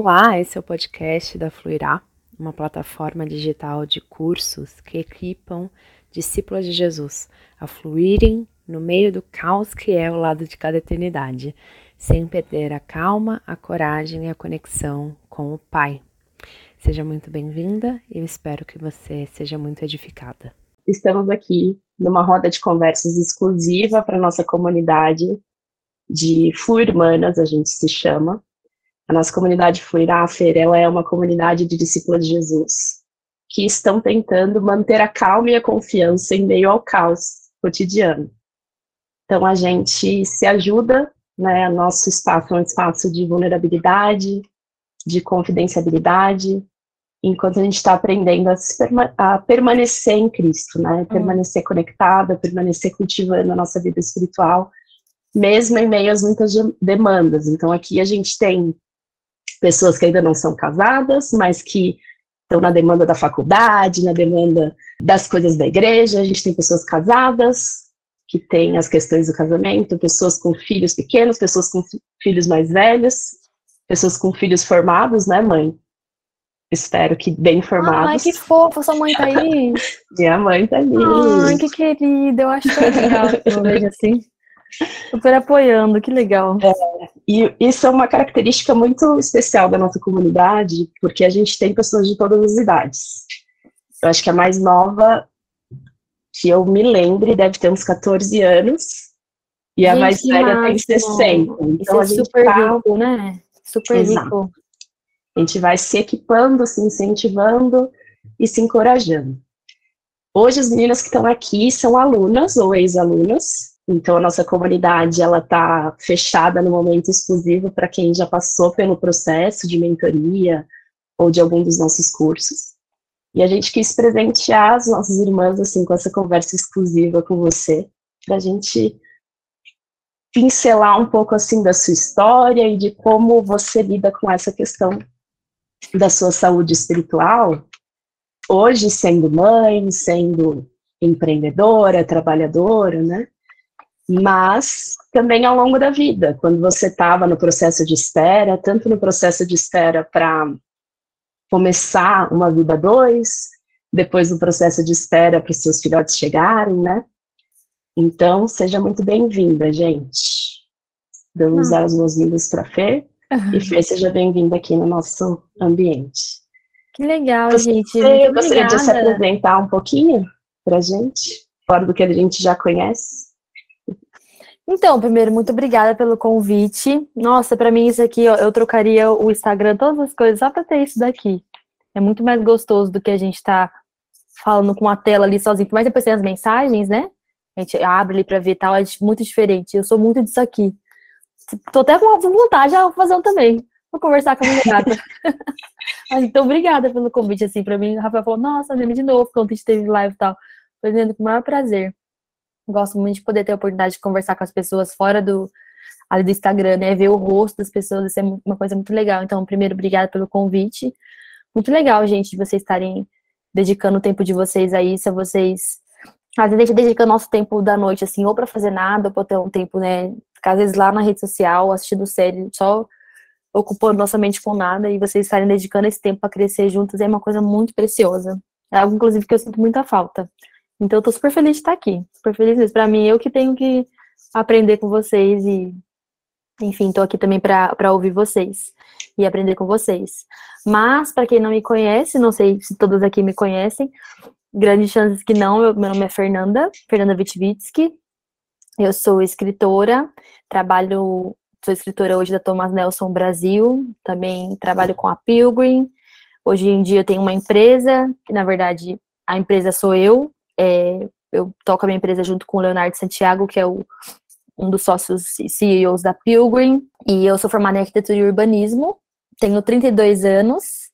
Olá, esse é o podcast da Fluirá, uma plataforma digital de cursos que equipam discípulos de Jesus a fluírem no meio do caos que é o lado de cada eternidade, sem perder a calma, a coragem e a conexão com o Pai. Seja muito bem-vinda e eu espero que você seja muito edificada. Estamos aqui numa roda de conversas exclusiva para nossa comunidade de Fluirmanas, a gente se chama, a nossa comunidade Fluirafer, ela é uma comunidade de discípulos de Jesus que estão tentando manter a calma e a confiança em meio ao caos cotidiano. Então a gente se ajuda, né? Nosso espaço é um espaço de vulnerabilidade, de confidencialidade, enquanto a gente está aprendendo a, perma a, permanecer em Cristo, né? Hum. Permanecer conectada, permanecer cultivando a nossa vida espiritual, mesmo em meio às muitas demandas. Então aqui a gente tem pessoas que ainda não são casadas, mas que estão na demanda da faculdade, na demanda das coisas da igreja. A gente tem pessoas casadas, que têm as questões do casamento, pessoas com filhos pequenos, pessoas com filhos mais velhos, pessoas com filhos formados, né, mãe? Espero que bem formados. Ai, que fofo, sua mãe tá aí. Minha mãe tá ali. Ai, que querida, eu acho tão legal que eu vejo assim. Super apoiando, que legal. É, e isso é uma característica muito especial da nossa comunidade, porque a gente tem pessoas de todas as idades. Eu acho que a mais nova, que eu me lembre, deve ter uns 14 anos, e gente, a mais velha tem 60. Então é super tá... rico, né? Super Exato. rico. A gente vai se equipando, se incentivando e se encorajando. Hoje as meninas que estão aqui são alunas ou ex-alunas então, a nossa comunidade ela está fechada no momento exclusivo para quem já passou pelo processo de mentoria ou de algum dos nossos cursos. E a gente quis presentear as nossas irmãs assim com essa conversa exclusiva com você, para a gente pincelar um pouco assim da sua história e de como você lida com essa questão da sua saúde espiritual, hoje sendo mãe, sendo empreendedora, trabalhadora, né? Mas também ao longo da vida, quando você estava no processo de espera, tanto no processo de espera para começar uma vida dois, depois no processo de espera para os seus filhotes chegarem, né? Então, seja muito bem-vinda, gente. Vamos dar as boas-vindas para a Fê, uhum. e Fê, seja bem-vinda aqui no nosso ambiente. Que legal, você, gente. Você gostaria de se apresentar um pouquinho para a gente, fora do que a gente já conhece? Então, primeiro, muito obrigada pelo convite. Nossa, para mim isso aqui, ó, eu trocaria o Instagram, todas as coisas, só para ter isso daqui. É muito mais gostoso do que a gente tá falando com a tela ali sozinho. Mas depois tem as mensagens, né? A gente abre ali para ver tal, é muito diferente. Eu sou muito disso aqui. Tô até com vontade de fazer um também. Vou conversar com a minha gata. então, obrigada pelo convite, assim, para mim. O Rafael falou, nossa, lembra de novo, quando a gente teve live e tal. Foi dizendo com o maior prazer. Gosto muito de poder ter a oportunidade de conversar com as pessoas fora do, ali do Instagram, né? Ver o rosto das pessoas, isso é uma coisa muito legal. Então, primeiro, obrigada pelo convite. Muito legal, gente, de vocês estarem dedicando o tempo de vocês a isso, a vocês. Às vezes a gente dedica nosso tempo da noite, assim, ou para fazer nada, ou para ter um tempo, né? Ficar, às vezes lá na rede social, assistindo série, só ocupando nossa mente com nada, e vocês estarem dedicando esse tempo para crescer juntos é uma coisa muito preciosa. É algo, inclusive, que eu sinto muita falta. Então, eu tô super feliz de estar aqui. Super feliz mesmo. Pra mim, eu que tenho que aprender com vocês e, enfim, tô aqui também para ouvir vocês e aprender com vocês. Mas, para quem não me conhece, não sei se todos aqui me conhecem, grandes chances que não, eu, meu nome é Fernanda, Fernanda Witvitsky. Eu sou escritora, trabalho, sou escritora hoje da Thomas Nelson Brasil, também trabalho com a Pilgrim. Hoje em dia eu tenho uma empresa, que na verdade a empresa sou eu, é, eu toco a minha empresa junto com o Leonardo Santiago, que é o, um dos sócios CEOs da Pilgrim, e eu sou formada em arquitetura e urbanismo, tenho 32 anos,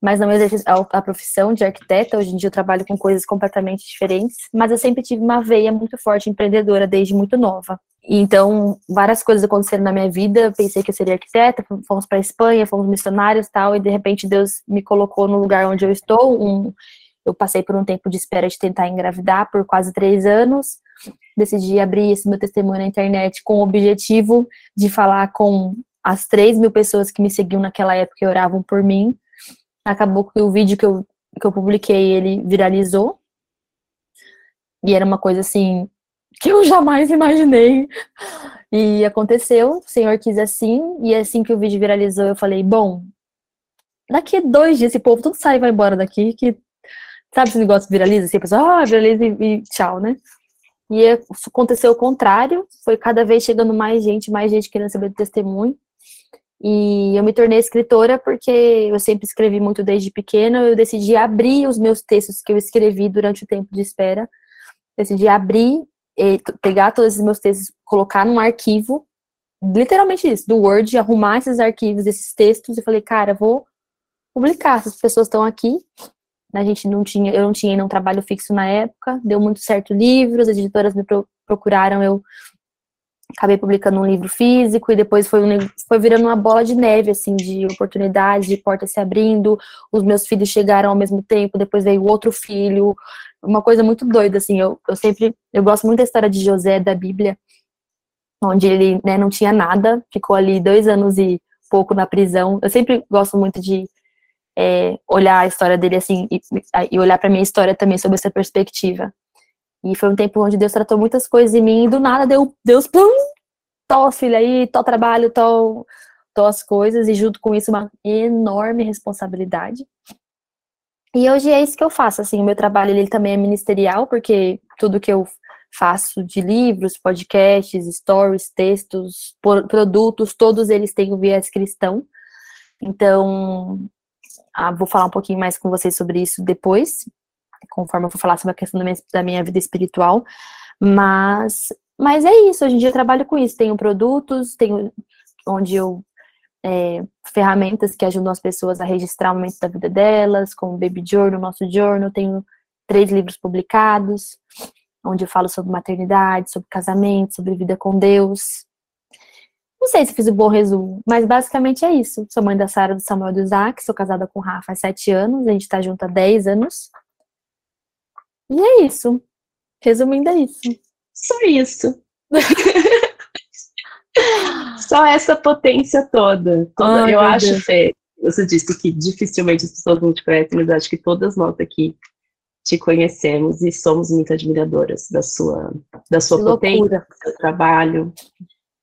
mas não exerço a, a profissão de arquiteta, hoje em dia eu trabalho com coisas completamente diferentes, mas eu sempre tive uma veia muito forte empreendedora desde muito nova. Então, várias coisas aconteceram na minha vida, pensei que eu seria arquiteta, fomos para Espanha, fomos missionários tal, e de repente Deus me colocou no lugar onde eu estou, um eu passei por um tempo de espera de tentar engravidar por quase três anos. Decidi abrir esse meu testemunho na internet com o objetivo de falar com as 3 mil pessoas que me seguiam naquela época e oravam por mim. Acabou que o vídeo que eu, que eu publiquei, ele viralizou. E era uma coisa assim que eu jamais imaginei. E aconteceu, o Senhor quis assim, e assim que o vídeo viralizou, eu falei, bom, daqui dois dias esse povo tudo sai e vai embora daqui, que sabe esse negócio viraliza, assim, a pessoa, ah, viraliza e, tchau, né? E aconteceu o contrário, foi cada vez chegando mais gente, mais gente querendo saber do testemunho. E eu me tornei escritora porque eu sempre escrevi muito desde pequena. Eu decidi abrir os meus textos que eu escrevi durante o tempo de espera. Decidi abrir, pegar todos os meus textos, colocar num arquivo, literalmente isso, do Word, arrumar esses arquivos, esses textos, e falei, cara, vou publicar. Essas pessoas estão aqui, a gente não tinha, eu não tinha nenhum trabalho fixo na época, deu muito certo livros, as editoras me procuraram, eu acabei publicando um livro físico e depois foi, um, foi virando uma bola de neve, assim, de oportunidades, de portas se abrindo, os meus filhos chegaram ao mesmo tempo, depois veio outro filho, uma coisa muito doida, assim, eu, eu sempre, eu gosto muito da história de José da Bíblia, onde ele, né, não tinha nada, ficou ali dois anos e pouco na prisão, eu sempre gosto muito de é, olhar a história dele assim e, e olhar para minha história também sob essa perspectiva. E foi um tempo onde Deus tratou muitas coisas em mim e do nada deu Deus pum, tó filha aí, tó trabalho, tó as coisas e junto com isso uma enorme responsabilidade. E hoje é isso que eu faço, assim, o meu trabalho ele também é ministerial, porque tudo que eu faço de livros, podcasts, stories, textos, produtos, todos eles têm o viés cristão. Então, ah, vou falar um pouquinho mais com vocês sobre isso depois, conforme eu for falar sobre a questão da minha, da minha vida espiritual. Mas, mas é isso, hoje em dia eu trabalho com isso. Tenho produtos, tenho onde eu é, ferramentas que ajudam as pessoas a registrar o momento da vida delas, como o Baby Journal, nosso journal, tenho três livros publicados, onde eu falo sobre maternidade, sobre casamento, sobre vida com Deus. Não sei se fiz o um bom resumo, mas basicamente é isso. Sou mãe da Sara, do Samuel do Isaac, sou casada com o Rafa há sete anos, a gente tá junto há dez anos. E é isso. Resumindo, é isso. Só isso. Só essa potência toda. toda Ai, eu acho, Fê, você disse que dificilmente as pessoas não te conhecem, mas acho que todas nós aqui te conhecemos e somos muito admiradoras da sua, da sua potência, do seu trabalho,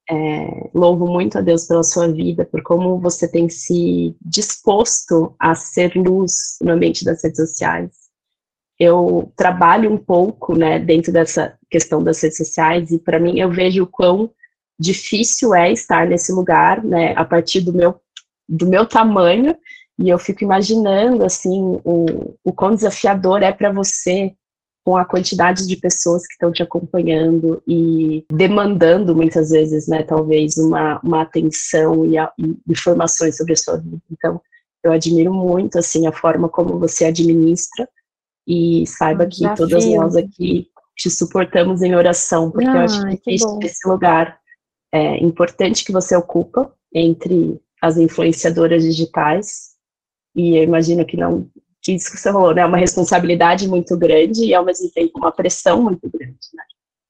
é, louvo muito a Deus pela sua vida, por como você tem se disposto a ser luz no ambiente das redes sociais. Eu trabalho um pouco, né, dentro dessa questão das redes sociais e para mim eu vejo o quão difícil é estar nesse lugar, né, a partir do meu do meu tamanho e eu fico imaginando assim o, o quão desafiador é para você com a quantidade de pessoas que estão te acompanhando e demandando muitas vezes, né, talvez uma, uma atenção e, a, e informações sobre a sua vida. Então, eu admiro muito assim a forma como você administra e saiba que Desafio. todas nós aqui te suportamos em oração, porque eu acho que, que esse lugar é importante que você ocupa entre as influenciadoras digitais e eu imagino que não que isso que você falou, né? Uma responsabilidade muito grande e ao mesmo tempo uma pressão muito grande, né?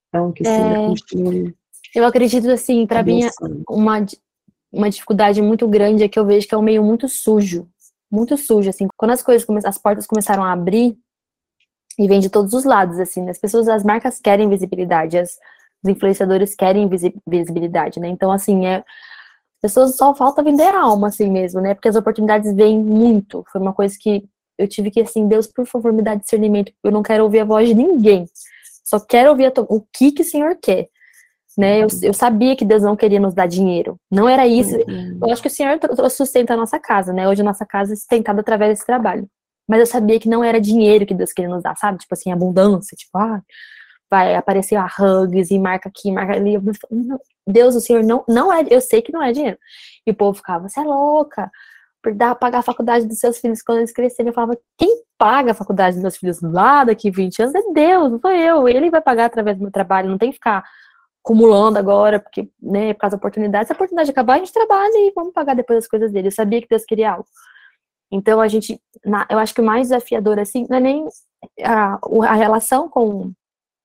Então, que é, continue. Eu acredito, assim, para mim, uma, uma dificuldade muito grande é que eu vejo que é um meio muito sujo. Muito sujo, assim. Quando as coisas, as portas começaram a abrir, e vem de todos os lados, assim, né? as pessoas, as marcas querem visibilidade, as, os influenciadores querem visibilidade, né? Então, assim, é, pessoas só falta vender alma, assim mesmo, né? Porque as oportunidades vêm muito. Foi uma coisa que eu tive que, assim, Deus, por favor, me dá discernimento, eu não quero ouvir a voz de ninguém, só quero ouvir o que, que o Senhor quer. Né? Eu, eu, sabia que Deus não queria nos dar dinheiro. Não era isso. Uhum. Eu acho que o Senhor sustenta a nossa casa, né? Hoje a nossa casa é sustentada através desse trabalho. Mas eu sabia que não era dinheiro que Deus queria nos dar, sabe? Tipo assim, abundância, tipo, ah, vai aparecer a hugs e marca aqui, marca ali. Deus, o Senhor não, não é, eu sei que não é dinheiro. E o povo ficava, você é louca, dar, pagar a faculdade dos seus filhos quando eles crescerem. Eu falava, quem paga a faculdade dos meus filhos lá daqui 20 anos é Deus, não sou eu. Ele vai pagar através do meu trabalho, não tem que ficar acumulando agora, porque, né, por causa da oportunidade. Se a oportunidade acabar, a gente trabalha e vamos pagar depois as coisas dele. Eu sabia que Deus queria algo. Então, a gente, na, eu acho que o mais desafiador, assim, não é nem a, a relação com,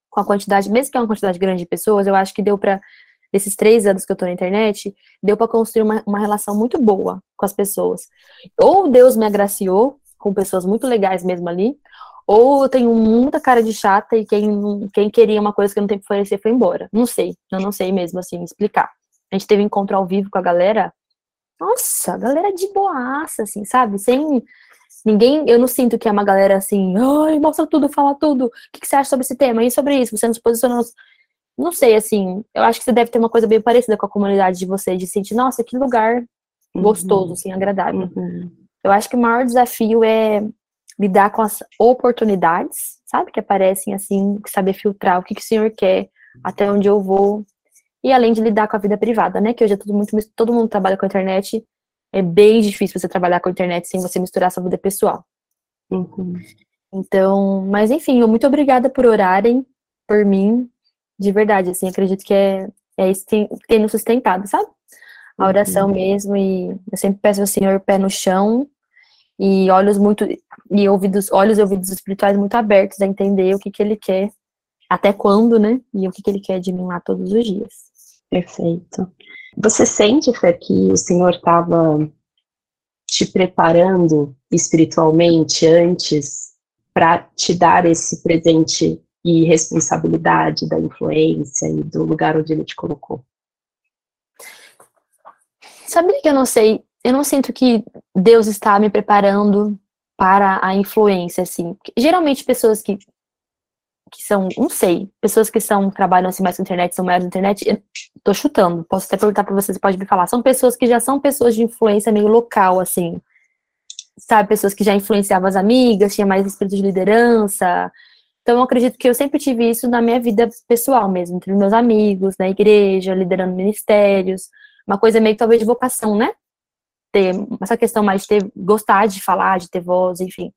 com a quantidade, mesmo que é uma quantidade grande de pessoas, eu acho que deu para desses três anos que eu tô na internet, deu para construir uma, uma relação muito boa com as pessoas. Ou Deus me agraciou com pessoas muito legais mesmo ali, ou eu tenho muita cara de chata e quem, quem queria uma coisa que eu não tenho que oferecer foi embora. Não sei, eu não sei mesmo, assim, explicar. A gente teve encontro ao vivo com a galera, nossa, a galera de boaça, assim, sabe? Sem ninguém, eu não sinto que é uma galera assim, ai, mostra tudo, fala tudo, o que, que você acha sobre esse tema? E sobre isso, você não se posicionou não sei, assim, eu acho que você deve ter uma coisa bem parecida com a comunidade de vocês, de sentir, nossa, que lugar uhum. gostoso, uhum. assim, agradável. Uhum. Eu acho que o maior desafio é lidar com as oportunidades, sabe, que aparecem, assim, saber filtrar o que, que o senhor quer, até onde eu vou, e além de lidar com a vida privada, né, que hoje é tudo muito, todo mundo trabalha com a internet, é bem difícil você trabalhar com a internet sem você misturar sua vida pessoal. Uhum. Então, mas enfim, muito obrigada por orarem por mim, de verdade, assim, acredito que é, é isso que tem, nos sustentado, sabe? A oração uhum. mesmo, e eu sempre peço ao Senhor pé no chão e olhos muito, e ouvidos, olhos e ouvidos espirituais muito abertos a entender o que que Ele quer, até quando, né? E o que que Ele quer de mim lá todos os dias. Perfeito. Você sente, Fê, que o Senhor estava te preparando espiritualmente antes para te dar esse presente e responsabilidade da influência e do lugar onde ele te colocou? Sabe que eu não sei, eu não sinto que Deus está me preparando para a influência, assim. Geralmente pessoas que, que são, não sei, pessoas que são, trabalham assim mais com internet, são maiores na internet, tô chutando, posso até perguntar para você, você pode me falar, são pessoas que já são pessoas de influência meio local, assim, sabe, pessoas que já influenciavam as amigas, tinha mais espírito de liderança, então, eu acredito que eu sempre tive isso na minha vida pessoal mesmo, entre meus amigos, na igreja, liderando ministérios, uma coisa meio talvez de vocação, né? Ter essa questão mais de ter, gostar de falar, de ter voz, enfim.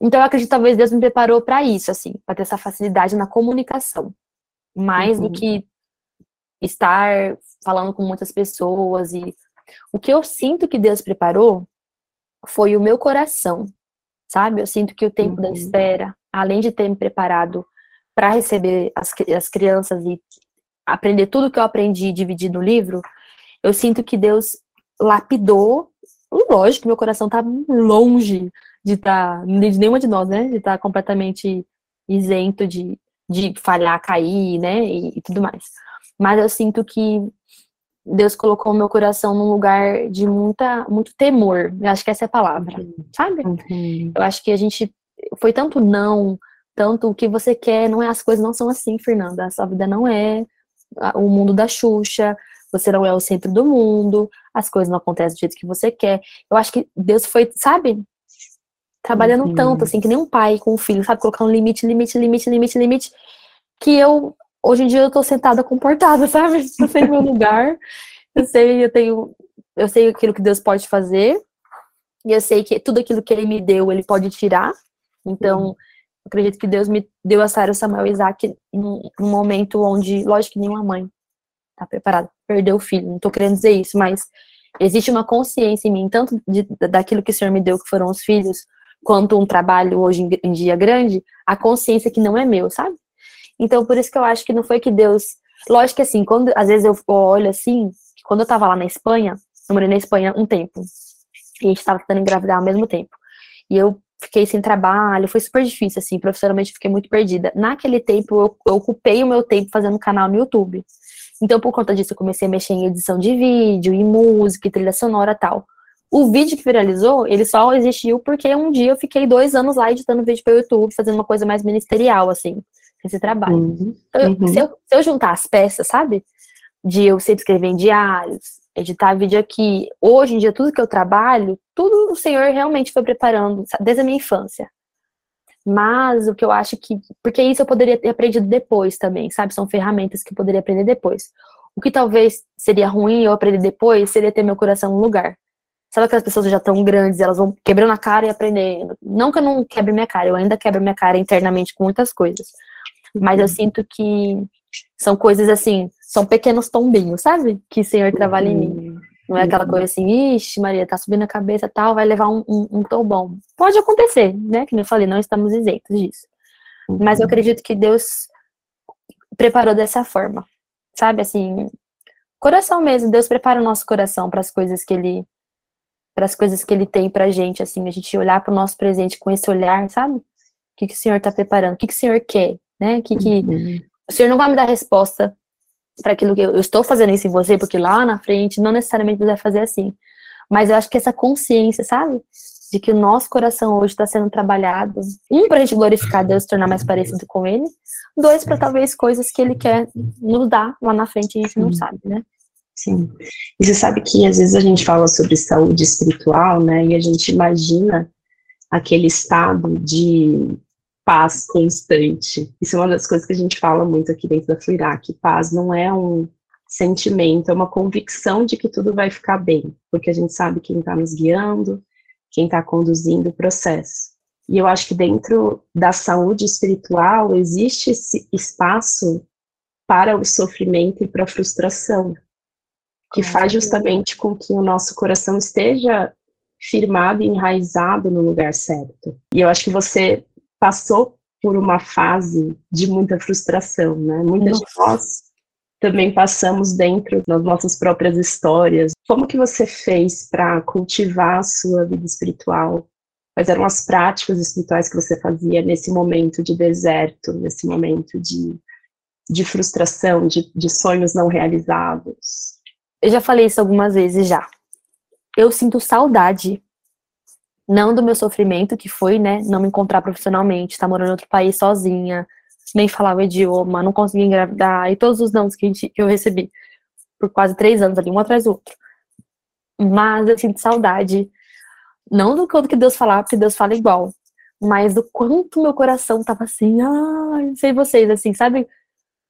Então, eu acredito que talvez Deus me preparou para isso, assim, para ter essa facilidade na comunicação, mais uhum. do que estar falando com muitas pessoas e o que eu sinto que Deus preparou foi o meu coração, sabe? Eu sinto que o tempo uhum. da espera, além de ter me preparado para receber as, as crianças e aprender tudo que eu aprendi e dividir no livro, eu sinto que Deus lapidou. Lógico, meu coração tá longe de estar, tá, de nenhuma de nós, né? De estar tá completamente isento de, de falhar, cair, né? E, e, tudo mais. Mas eu sinto que Deus colocou o meu coração num lugar de muita, muito temor. Eu acho que essa é a palavra, uhum. sabe? Uhum. Eu acho que a gente foi tanto não, tanto o que você quer, não é as coisas não são assim, Fernanda. A sua vida não é o mundo da Xuxa, você não é o centro do mundo, as coisas não acontecem do jeito que você quer. Eu acho que Deus foi, sabe? Trabalhando uhum. tanto, assim, que nem um pai com um filho, sabe? Colocando limite, limite, limite, limite, limite. Que eu, hoje em dia, eu tô sentada comportada, sabe? Eu sei meu lugar, eu sei, eu tenho, eu sei aquilo que Deus pode fazer, e eu sei que tudo aquilo que Ele me deu, Ele pode tirar, então, acredito que Deus me deu a Sara, Samuel e Isaac num, num, momento onde, lógico que nenhuma mãe tá preparada perdeu o filho, não tô querendo dizer isso, mas existe uma consciência em mim, tanto de, daquilo que o Senhor me deu, que foram os filhos, quanto um trabalho hoje em, em dia grande, a consciência que não é meu, sabe? Então, por isso que eu acho que não foi que Deus. Lógico que assim, quando às vezes eu olho assim, quando eu tava lá na Espanha, eu morei na Espanha um tempo, e a gente tava tentando engravidar ao mesmo tempo. E eu fiquei sem trabalho, foi super difícil, assim, profissionalmente fiquei muito perdida. Naquele tempo, eu, eu ocupei o meu tempo fazendo canal no YouTube. Então, por conta disso, eu comecei a mexer em edição de vídeo, em música, trilha sonora tal. O vídeo que viralizou, ele só existiu porque um dia eu fiquei dois anos lá editando vídeo para o YouTube, fazendo uma coisa mais ministerial, assim, esse trabalho. Uhum, uhum. se, eu, se eu juntar as peças, sabe? De eu sempre escrever em diários, editar vídeo aqui. Hoje em dia, tudo que eu trabalho, tudo o Senhor realmente foi preparando, desde a minha infância. Mas o que eu acho que. Porque isso eu poderia ter aprendido depois também, sabe? São ferramentas que eu poderia aprender depois. O que talvez seria ruim eu aprender depois seria ter meu coração no lugar. Sabe aquelas pessoas já tão grandes, elas vão quebrando a cara e aprendendo. Não que eu não quebre minha cara, eu ainda quebro minha cara internamente com muitas coisas. Mas eu uhum. sinto que são coisas assim, são pequenos tombinhos, sabe? Que o Senhor trabalha em mim. Uhum. Não é aquela coisa assim, ixi, Maria, tá subindo a cabeça tal, vai levar um, um, um tombão. Pode acontecer, né? Que eu falei, não estamos isentos disso. Mas eu uhum. acredito que Deus preparou dessa forma. sabe, assim, coração mesmo. Deus prepara o nosso coração para as coisas que ele para as coisas que ele tem pra gente, assim, a gente olhar para o nosso presente com esse olhar, sabe? O que, que o Senhor está preparando? O que, que o Senhor quer, né? Que, que uhum. o Senhor não vai me dar resposta para aquilo que eu, eu, estou fazendo isso em você, porque lá na frente não necessariamente você vai fazer assim. Mas eu acho que essa consciência, sabe? De que o nosso coração hoje está sendo trabalhado, um, para a gente glorificar Deus, se tornar mais parecido com Ele, dois, para talvez coisas que Ele quer nos dar lá na frente e a gente não sabe, né? Sim. E você sabe que às vezes a gente fala sobre saúde espiritual, né? E a gente imagina aquele estado de paz constante. Isso é uma das coisas que a gente fala muito aqui dentro da Fluirac. Paz não é um sentimento, é uma convicção de que tudo vai ficar bem, porque a gente sabe quem está nos guiando, quem está conduzindo o processo. E eu acho que dentro da saúde espiritual existe esse espaço para o sofrimento e para a frustração, que faz justamente com que o nosso coração esteja firmado e enraizado no lugar certo. E eu acho que você passou por uma fase de muita frustração, né? Muitas de nós também passamos dentro das nossas próprias histórias. Como que você fez para cultivar a sua vida espiritual? Quais eram as práticas espirituais que você fazia nesse momento de deserto, nesse momento de, de frustração, de, de sonhos não realizados? Eu já falei isso algumas vezes já. Eu sinto saudade, não do meu sofrimento, que foi, né, não me encontrar profissionalmente, estar tá morando em outro país sozinha, nem falar o idioma, não conseguir engravidar, e todos os nãos que, que eu recebi por quase três anos ali, um atrás do outro. Mas eu sinto saudade, não do quanto que Deus falar, porque Deus fala igual, mas do quanto meu coração tava assim, ai, não sei vocês, assim, sabe?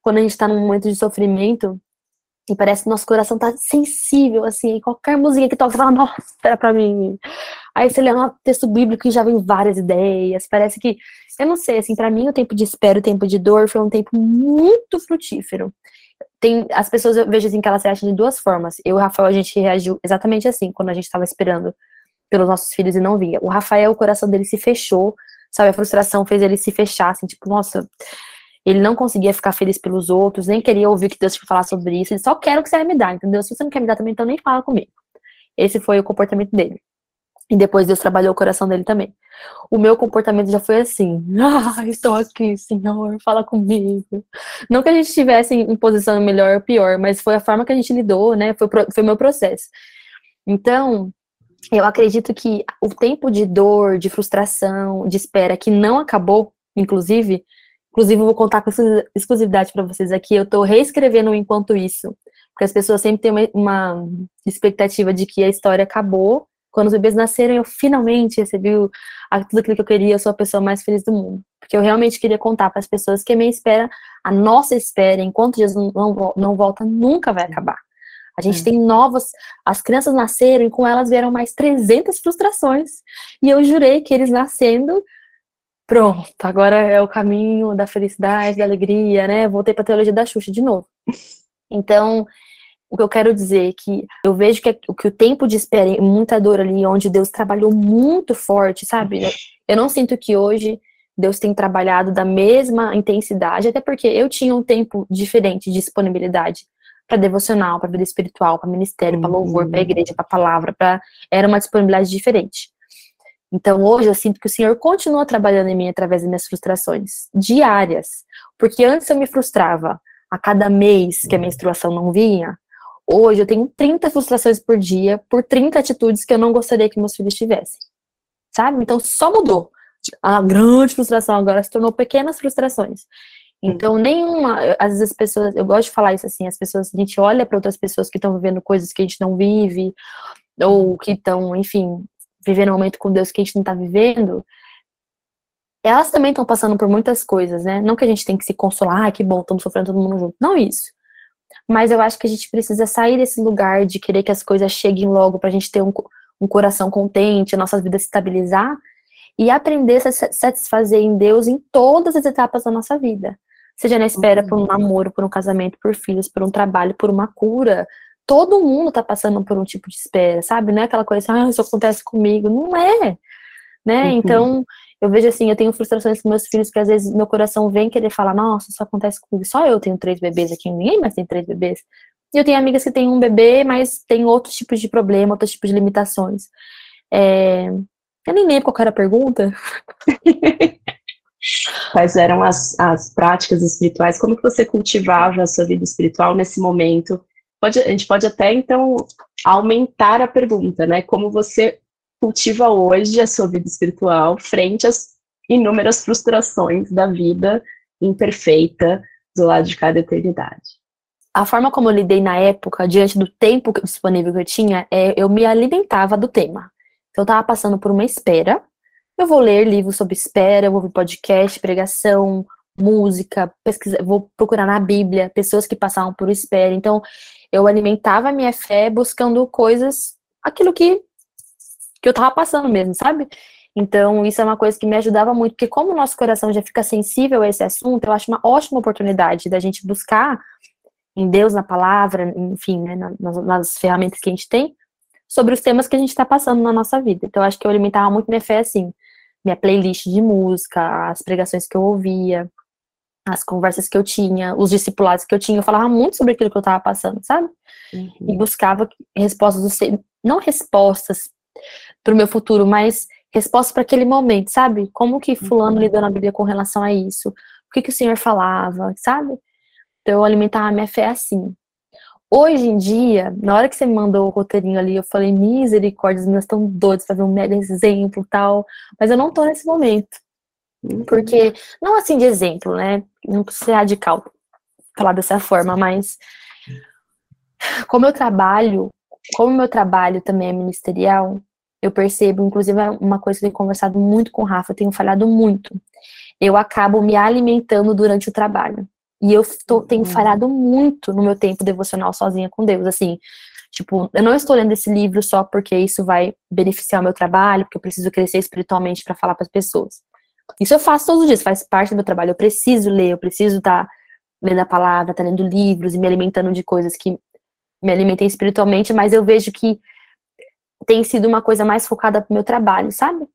Quando a gente tá num momento de sofrimento, e parece que nosso coração tá sensível, assim, qualquer música que toca, você fala, nossa, era pra mim. Aí você lê um texto bíblico e já vem várias ideias, parece que, eu não sei, assim, para mim o tempo de espera, o tempo de dor foi um tempo muito frutífero. Tem, as pessoas, eu vejo assim, que elas reagem de duas formas. Eu e o Rafael, a gente reagiu exatamente assim, quando a gente tava esperando pelos nossos filhos e não vinha. O Rafael, o coração dele se fechou, sabe, a frustração fez ele se fechar, assim, tipo, nossa ele não conseguia ficar feliz pelos outros, nem queria ouvir o que Deus tinha falar sobre isso. Ele só quer o que você vai me dar, entendeu? Se você não quer me dar também, então nem fala comigo. Esse foi o comportamento dele. E depois Deus trabalhou o coração dele também. O meu comportamento já foi assim: ah, estou aqui, Senhor, fala comigo. Não que a gente estivesse em posição melhor ou pior, mas foi a forma que a gente lidou, né? Foi, foi o meu processo. Então, eu acredito que o tempo de dor, de frustração, de espera que não acabou, inclusive, Inclusive, eu vou contar com exclusividade para vocês aqui. Eu estou reescrevendo enquanto isso, porque as pessoas sempre têm uma, uma, expectativa de que a história acabou. Quando os bebês nasceram, eu finalmente recebi tudo aquilo que eu queria. Eu sou a pessoa mais feliz do mundo, porque eu realmente queria contar para as pessoas que a minha espera, a nossa espera, enquanto Jesus não, não volta, nunca vai acabar. A gente é. tem novas. As crianças nasceram e com elas vieram mais 300 frustrações. E eu jurei que eles nascendo pronto, agora é o caminho da felicidade, da alegria, né? Voltei para a teologia da Xuxa de novo. Então, o que eu quero dizer é que eu vejo que, que o tempo de espera e muita dor ali, onde Deus trabalhou muito forte, sabe? Eu não sinto que hoje Deus tem trabalhado da mesma intensidade, até porque eu tinha um tempo diferente de disponibilidade para devocional, para vida espiritual, para ministério, para louvor, para igreja, para palavra, para era uma disponibilidade diferente. Então hoje eu sinto que o Senhor continua trabalhando em mim através das minhas frustrações diárias. Porque antes eu me frustrava a cada mês que a menstruação não vinha. Hoje eu tenho 30 frustrações por dia por 30 atitudes que eu não gostaria que meus filhos tivessem. Sabe? Então só mudou. A grande frustração agora se tornou pequenas frustrações. Então, nenhuma. Às vezes as pessoas. Eu gosto de falar isso assim: as pessoas. A gente olha para outras pessoas que estão vivendo coisas que a gente não vive, ou que estão, enfim, vivendo um momento com Deus que a gente não está vivendo, elas também estão passando por muitas coisas, né? Não que a gente tem que se consolar, ah, que bom, estamos sofrendo todo mundo junto. Não isso. Mas eu acho que a gente precisa sair desse lugar de querer que as coisas cheguem logo para a gente ter um, um coração contente, a nossa vida se estabilizar e aprender a se satisfazer em Deus em todas as etapas da nossa vida. Seja na espera por um uhum. namoro, por um casamento, por filhos, por um trabalho, por uma cura, todo mundo tá passando por um tipo de espera, sabe? Não é aquela coisa, ah, isso acontece comigo. Não é, né? Uhum. Então, Eu vejo assim, eu tenho frustrações com meus filhos que às vezes meu coração vem querer falar, nossa, isso acontece comigo, só eu tenho três bebês aqui, ninguém mais tem três bebês. E eu tenho amigas que têm um bebê, mas tem outros tipos de problema, outros tipos de limitações. É... Eu nem lembro qual era a pergunta. Quais eram as, as práticas espirituais? Como que você cultivava a sua vida espiritual nesse momento? Pode, a gente pode até, então, aumentar a pergunta, né? Como você cultiva hoje a sua vida espiritual frente às inúmeras frustrações da vida imperfeita do lado de cada eternidade. A forma como eu lidei na época, diante do tempo disponível que eu tinha, é eu me alimentava do tema. Então, eu estava passando por uma espera. Eu vou ler livros sobre espera, eu vou ouvir podcast, pregação, música, pesquisa, vou procurar na Bíblia pessoas que passavam por espera. Então, eu alimentava a minha fé buscando coisas, aquilo que que eu tava passando mesmo, sabe? Então, isso é uma coisa que me ajudava muito, porque como o nosso coração já fica sensível a esse assunto, eu acho uma ótima oportunidade da gente buscar em Deus, na palavra, enfim, né, nas, nas ferramentas que a gente tem, sobre os temas que a gente está passando na nossa vida. Então, eu acho que eu alimentava muito minha fé assim, minha playlist de música, as pregações que eu ouvia, as conversas que eu tinha, os discipulados que eu tinha, eu falava muito sobre aquilo que eu estava passando, sabe? Uhum. E buscava respostas, não respostas para o meu futuro, mas resposta para aquele momento, sabe? Como que fulano uhum. lidou na Bíblia com relação a isso? O que, que o Senhor falava, sabe? Então eu alimentava a minha fé assim. Hoje em dia, na hora que você me mandou o roteirinho ali, eu falei, misericórdia, as meninas estão doidas, fazer um mega exemplo tal. Mas eu não tô nesse momento. Uhum. Porque, não assim de exemplo, né? Não precisa ser radical falar dessa forma, mas como eu trabalho, como meu trabalho também é ministerial, eu percebo, inclusive é uma coisa que eu tenho conversado muito com o Rafa, eu tenho falhado muito. Eu acabo me alimentando durante o trabalho. E eu tô, tenho uhum. falhado muito no meu tempo devocional sozinha com Deus. Assim, tipo, eu não estou lendo esse livro só porque isso vai beneficiar o meu trabalho, porque eu preciso crescer espiritualmente para falar para as pessoas. Isso eu faço todos os dias, faz parte do meu trabalho. Eu preciso ler, eu preciso estar tá lendo a palavra, estar tá lendo livros e me alimentando de coisas que me alimentem espiritualmente, mas eu vejo que tem sido uma coisa mais focada pro meu trabalho, sabe?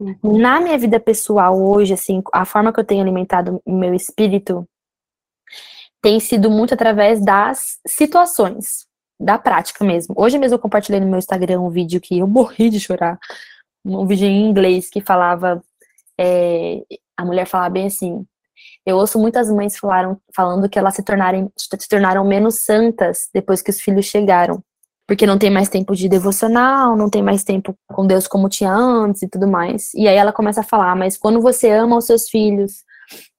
Uhum. Na minha vida pessoal hoje, assim, a forma que eu tenho alimentado o meu espírito tem sido muito através das situações, da prática mesmo. Hoje mesmo eu compartilhei no meu Instagram um vídeo que eu morri de chorar, um vídeo em inglês que falava, é, a mulher falava bem assim, eu ouço muitas mães falaram, falando que elas se, tornarem, se tornaram menos santas depois que os filhos chegaram porque não tem mais tempo de devocional, não tem mais tempo com Deus como tinha antes e tudo mais. E aí ela começa a falar, mas quando você ama os seus filhos,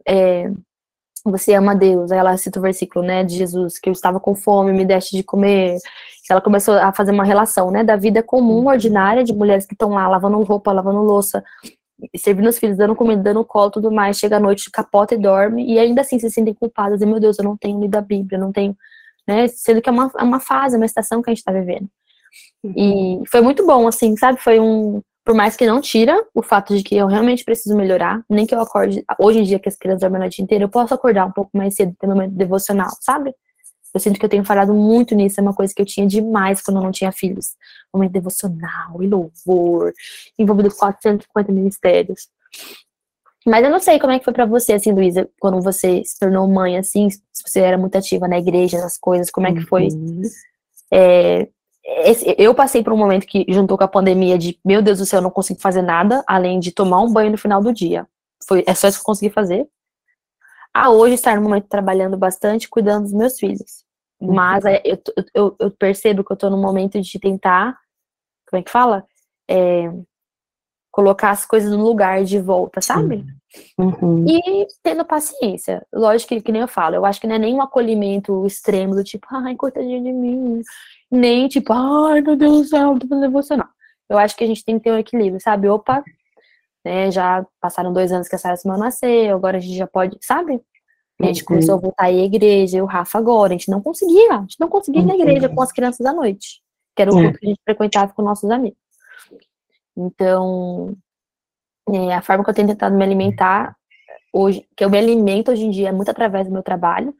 é, você ama Deus. Aí ela cita o versículo, né, de Jesus, que eu estava com fome, me deste de comer. Ela começou a fazer uma relação, né, da vida comum, ordinária, de mulheres que estão lá lavando roupa, lavando louça, servindo os filhos, dando comida, dando colo, tudo mais. Chega à noite, capota e dorme, e ainda assim se sentem culpadas. E, meu Deus, eu não tenho lido a Bíblia, não tenho né? Sendo que é uma, é uma fase, uma estação que a gente está vivendo. Uhum. E foi muito bom, assim, sabe? Foi um. Por mais que não tira o fato de que eu realmente preciso melhorar, nem que eu acorde. Hoje em dia, que as crianças dormem a noite inteira, eu posso acordar um pouco mais cedo, ter um momento devocional, sabe? Eu sinto que eu tenho falado muito nisso, é uma coisa que eu tinha demais quando eu não tinha filhos. Momento devocional e louvor, envolvido com 450 ministérios. Mas eu não sei como é que foi para você, assim, Luísa, quando você se tornou mãe, assim, se você era muito ativa na igreja, nas coisas, como é que foi? Uhum. É, esse, eu passei por um momento que juntou com a pandemia de, meu Deus do céu, eu não consigo fazer nada, além de tomar um banho no final do dia. Foi, é só isso que eu consegui fazer. A hoje estar no momento trabalhando bastante, cuidando dos meus filhos. Mas é, eu, eu, eu, percebo que eu tô no momento de tentar, como é que fala? É, colocar as coisas no lugar de volta, sabe? Uhum. E tendo paciência. Lógico que, que nem eu falo, eu acho que não é nem um acolhimento extremo do tipo, ai, coitadinha de mim. Nem tipo, ai, meu Deus do céu, tô fazendo devocional. Eu acho que a gente tem que ter um equilíbrio, sabe? Opa, né, já passaram dois anos que a Sarah Simão nasceu, agora a gente já pode, sabe? A gente uhum. começou a voltar à igreja, eu, o Rafa agora, a gente não conseguia, a gente não conseguia ir na igreja com as crianças à noite, que era o grupo que a gente frequentava com nossos amigos. Então, é, a forma que eu tenho tentado me alimentar hoje, que eu me alimento hoje em dia é muito através do meu trabalho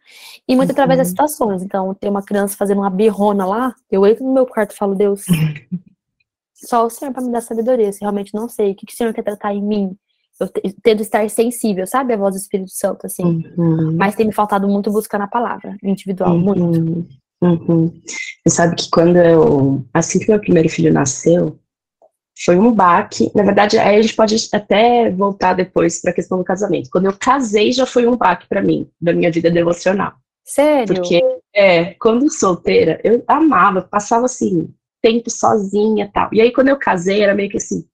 e muito uhum. através das uhum. situações. Então, tem uma criança fazendo uma birrona lá, eu entro no meu quarto e falo, Deus, só o Senhor para me dar sabedoria, se realmente não sei, o que, que o Senhor quer tratar em mim? Eu tento estar sensível, sabe? A voz do Espírito Santo, assim. Uhum. Mas tem me faltado muito buscar na palavra, individual, uhum. muito. Uhum. Você sabe que quando eu. Assim que meu primeiro filho nasceu, foi um baque. Na verdade, aí a gente pode até voltar depois para a questão do casamento. Quando eu casei, já foi um baque para mim, da minha vida devocional. Sério? Porque, é, quando solteira, eu amava, passava assim, tempo sozinha tal. E aí, quando eu casei, era meio que assim: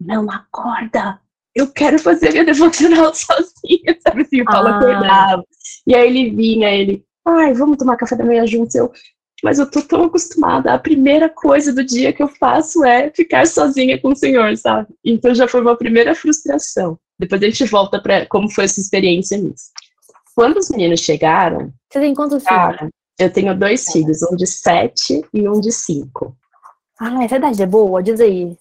não acorda, eu quero fazer minha devocional sozinha, sabe assim? O Paulo ah. acordava. E aí ele vinha, ele, ai, vamos tomar café da manhã juntos. Eu, mas eu tô tão acostumada. A primeira coisa do dia que eu faço é ficar sozinha com o Senhor, sabe? Então já foi uma primeira frustração. Depois a gente volta para como foi essa experiência nisso. Quando os meninos chegaram. Você tem quantos filhos? Eu tenho dois filhos, um de sete e um de cinco. Ah, essa idade é boa? Diz aí.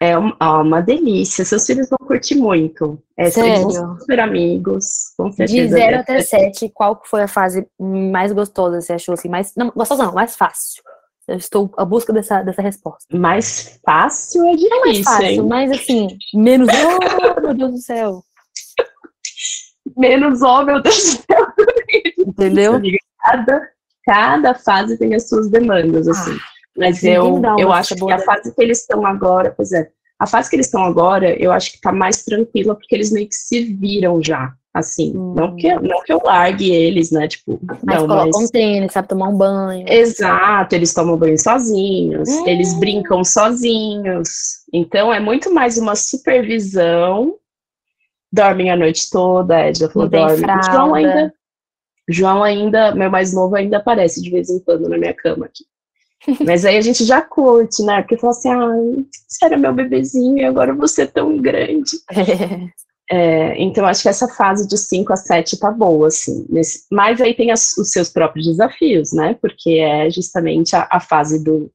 É uma, delícia. Seus filhos vão curtir muito. É, Sério? São super amigos, com certeza. De 0 até 7, qual foi a fase mais gostosa, você achou assim? Mais, não, gostosa não, mais fácil. Eu estou à busca dessa, dessa resposta. Mais fácil é difícil, Não mais fácil, hein? mas assim, menos, oh, meu Deus do céu. menos, oh, meu Deus do céu. Entendeu? Cada, cada fase tem as suas demandas, assim. Ah. Mas eu, eu acho que a fase que eles estão agora, pois é, a fase que eles estão agora, eu acho que tá mais tranquila, porque eles meio que se viram já, assim. Hum. Não, que, não que eu largue eles, né? Tipo, mas não, colocam mas... tênis, sabe tomar um banho. Exato, eles tomam banho sozinhos, hum. eles brincam sozinhos. Então é muito mais uma supervisão. Dormem a noite toda, Ed já falou, dorme. João ainda, João ainda, meu mais novo, ainda aparece de vez em quando na minha cama aqui. Mas aí a gente já curte, né? Porque fala assim, ah, você era meu bebezinho e agora você é tão grande. É, então, acho que essa fase de 5 a 7 tá boa, assim. Nesse, mas aí tem as, os seus próprios desafios, né? Porque é justamente a, a fase do,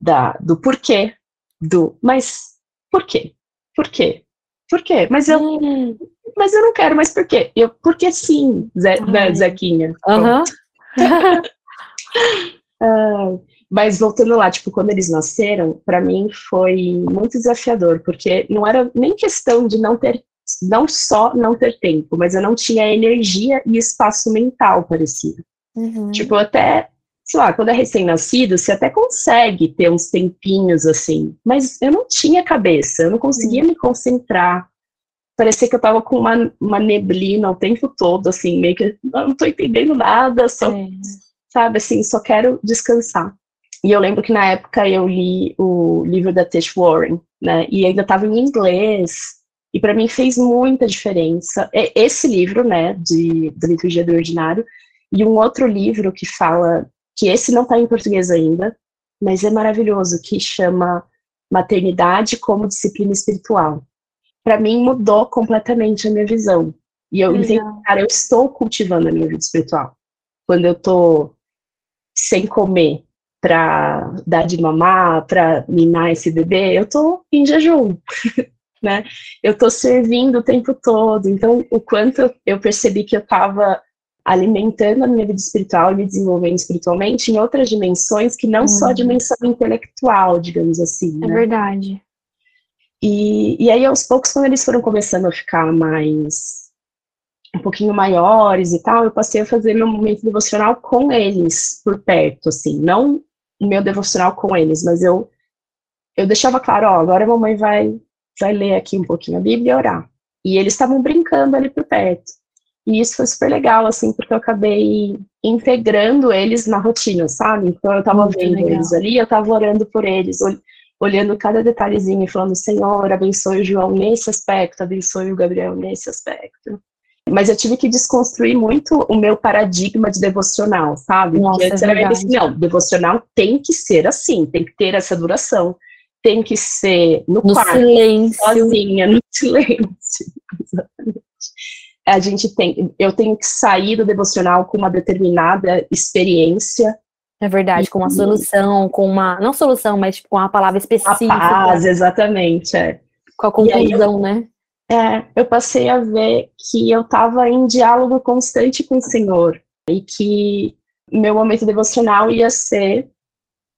da, do porquê, do, mas por quê? Por quê? Por quê? Mas eu, hum. mas eu não quero, mas por quê? Eu, porque sim, Zé, né, Zequinha. Aham. Uh, Mas voltando lá, tipo, quando eles nasceram, para mim foi muito desafiador, porque não era nem questão de não ter, não só não ter tempo, mas eu não tinha energia e espaço mental parecido. Uhum. Tipo, até, sei lá, quando é recém-nascido, você até consegue ter uns tempinhos assim, mas eu não tinha cabeça, eu não conseguia uhum. me concentrar. Parecia que eu tava com uma, uma neblina o tempo todo, assim, meio que não tô entendendo nada, só, é. sabe, assim, só quero descansar. E eu lembro que na época eu li o livro da Tish Warren, né? E ainda estava em inglês. E para mim fez muita diferença. Esse livro, né, de, da Liturgia do Ordinário, e um outro livro que fala, que esse não está em português ainda, mas é maravilhoso, que chama Maternidade como Disciplina Espiritual. Para mim mudou completamente a minha visão. E eu entendi, cara, eu estou cultivando a minha vida espiritual. Quando eu tô sem comer, para dar de mamar, para minar esse bebê, eu estou em jejum, né? Eu estou servindo o tempo todo. Então, o quanto eu percebi que eu estava alimentando a minha vida espiritual e me desenvolvendo espiritualmente em outras dimensões que não hum. só a uhum. dimensão intelectual, digamos assim. É né? verdade. E, e aí, aos poucos, quando eles foram começando a ficar mais um pouquinho maiores e tal, eu passei a fazer meu momento devocional com eles por perto, assim, não meu devocional com eles, mas eu eu deixava claro, ó, agora a mamãe vai vai ler aqui um pouquinho a Bíblia e orar. E eles estavam brincando ali por perto. E isso foi super legal, assim, porque eu acabei integrando eles na rotina, sabe? Então eu estava vendo legal. eles ali, eu estava orando por eles, olhando cada detalhezinho e falando, Senhor, abençoe o João nesse aspecto, abençoe o Gabriel nesse aspecto. Mas eu tive que desconstruir muito o meu paradigma de devocional, sabe? Nossa, Porque antes é era assim, não, devocional tem que ser assim, tem que ter essa duração, tem que ser no, no quarto, silêncio. sozinha, no silêncio. Exatamente. A gente tem, eu tenho que sair do devocional com uma determinada experiência. É verdade, com uma solução, com uma, não solução, mas tipo, com uma palavra específica. A paz, exatamente, é. Com a conclusão, aí, né? É, eu passei a ver que eu estava em diálogo constante com o Senhor e que meu momento devocional ia ser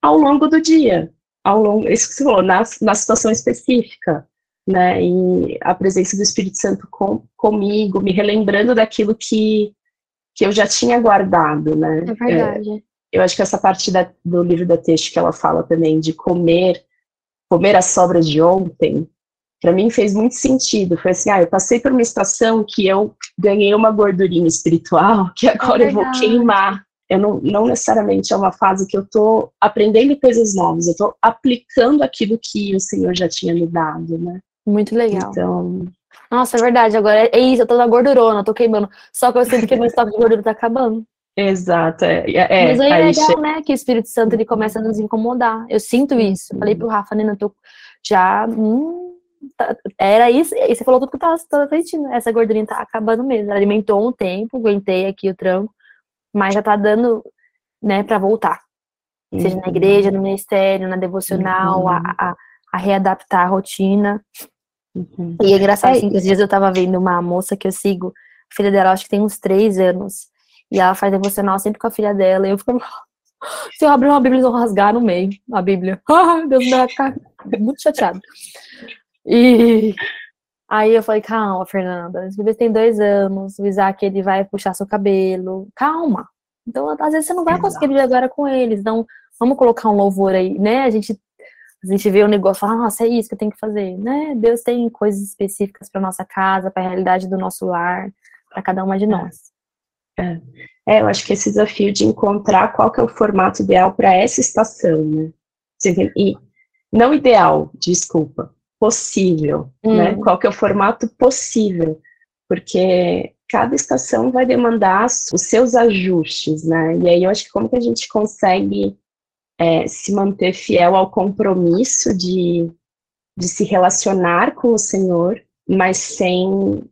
ao longo do dia, ao longo, isso que você falou, na, na situação específica. né? E a presença do Espírito Santo com, comigo, me relembrando daquilo que, que eu já tinha guardado, né? É verdade. É, eu acho que essa parte da, do livro da texto que ela fala também de comer, comer as sobras de ontem, para mim fez muito sentido. Foi assim, ah, eu passei por uma estação que eu ganhei uma gordurinha espiritual que agora é eu vou queimar. Eu não, não necessariamente é uma fase que eu estou aprendendo coisas novas, eu estou aplicando aquilo que o Senhor já tinha me dado, né? Muito legal. Então. Nossa, é verdade. Agora é isso, eu tô na gordurona, tô queimando. Só que eu sinto que meu estoque de gordura tá acabando. Exato, é. é Mas aí, é legal, né? Que o Espírito Santo ele começa a nos incomodar. Eu sinto isso. Falei pro Rafa, né? Eu tô já. Hum, era isso. E você falou tudo que eu tava, tava sentindo. Essa gordurinha tá acabando mesmo. alimentou um tempo, aguentei aqui o tranco, mas já tá dando, né, pra voltar. Seja na uhum. igreja, no ministério, na devocional, uhum. a, a, a readaptar a rotina. Uhum. E é engraçado, é, assim, que esses dias eu tava vendo uma moça que eu sigo, a filha dela acho que tem uns três anos, e ela faz devocional sempre com a filha dela, e eu fico, se eu abrir uma Bíblia, eles vão rasgar no meio, a Bíblia. Deus me vai ficar muito chateado. E aí eu falei, calma, Fernanda, esse bebê tem dois anos, o Isaac, ele vai puxar seu cabelo, calma. Então, às vezes você não vai conseguir viver agora com eles, então vamos colocar um louvor aí, né? A gente a gente vê o negócio e fala, nossa, é isso que eu tenho que fazer, né? Deus tem coisas específicas para nossa casa, para a realidade do nosso lar, para cada uma de é. nós. É. é. eu acho que esse desafio de encontrar qual que é o formato ideal para essa estação, né? E não ideal, desculpa, possível, né? hum. né? Qual que é o formato possível, porque cada estação vai demandar os seus ajustes, né? E aí eu acho que como que a gente consegue é, se manter fiel ao compromisso de, de se relacionar com o Senhor, mas sem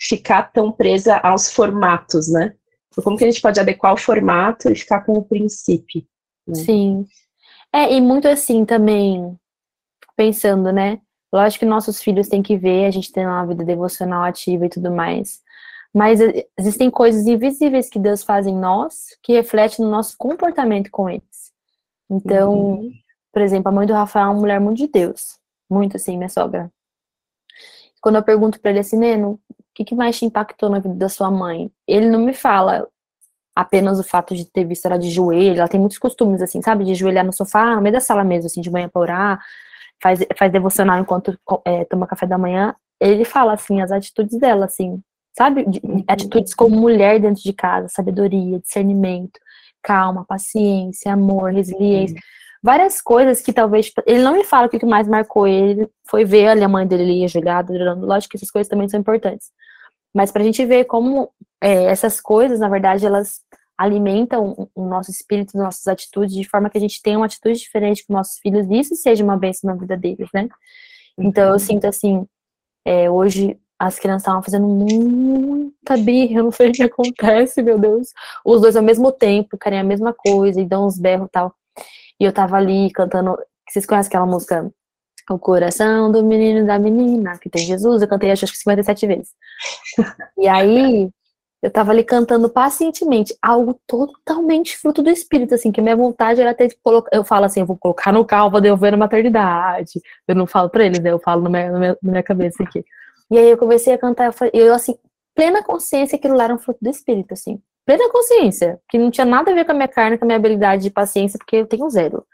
ficar tão presa aos formatos, né? Então, como que a gente pode adequar o formato e ficar com o princípio? Né? Sim. É, e muito assim também, pensando, né? Lógico que nossos filhos têm que ver, a gente tem uma vida devocional ativa e tudo mais. Mas existem coisas invisíveis que Deus faz em nós que refletem no nosso comportamento com eles. Então, uhum. por exemplo, a mãe do Rafael é uma mulher muito de Deus. Muito assim, minha sogra. Quando eu pergunto para ele assim, Neno, o que, que mais te impactou na vida da sua mãe? Ele não me fala apenas o fato de ter visto ela de joelho. Ela tem muitos costumes, assim, sabe? De joelhar no sofá, no meio da sala mesmo, assim, de manhã pra orar. Faz, faz devocional enquanto é, toma café da manhã. Ele fala, assim, as atitudes dela, assim, sabe? De, uhum. Atitudes como mulher dentro de casa, sabedoria, discernimento calma, paciência, amor, resiliência. Várias coisas que talvez. Ele não me fala o que mais marcou ele. Foi ver ali a mãe dele ali orando. Lógico que essas coisas também são importantes. Mas para a gente ver como é, essas coisas, na verdade, elas alimentam o nosso espírito, nossas atitudes, de forma que a gente tenha uma atitude diferente com nossos filhos e isso seja uma bênção na vida deles, né? Então eu uhum. sinto assim, é, hoje as crianças estavam fazendo muita birra, eu não sei o que acontece, meu Deus. Os dois ao mesmo tempo, querem a mesma coisa, e dão uns berros e tal. E eu tava ali cantando, vocês conhecem aquela música? O coração do menino e da menina, que tem Jesus, eu cantei acho que 57 vezes. E aí, eu tava ali cantando pacientemente, algo totalmente fruto do Espírito, assim, que minha vontade era ter de colocar, eu falo assim, eu vou colocar no carro, vou devolver na maternidade. Eu não falo pra eles, né? Eu falo na minha, na minha, na minha cabeça aqui. E aí eu comecei a cantar, e eu, assim, plena consciência que aquilo lá era um fruto do espírito, assim. Plena consciência, que não tinha nada a ver com a minha carne, com a minha habilidade de paciência, porque eu tenho zero.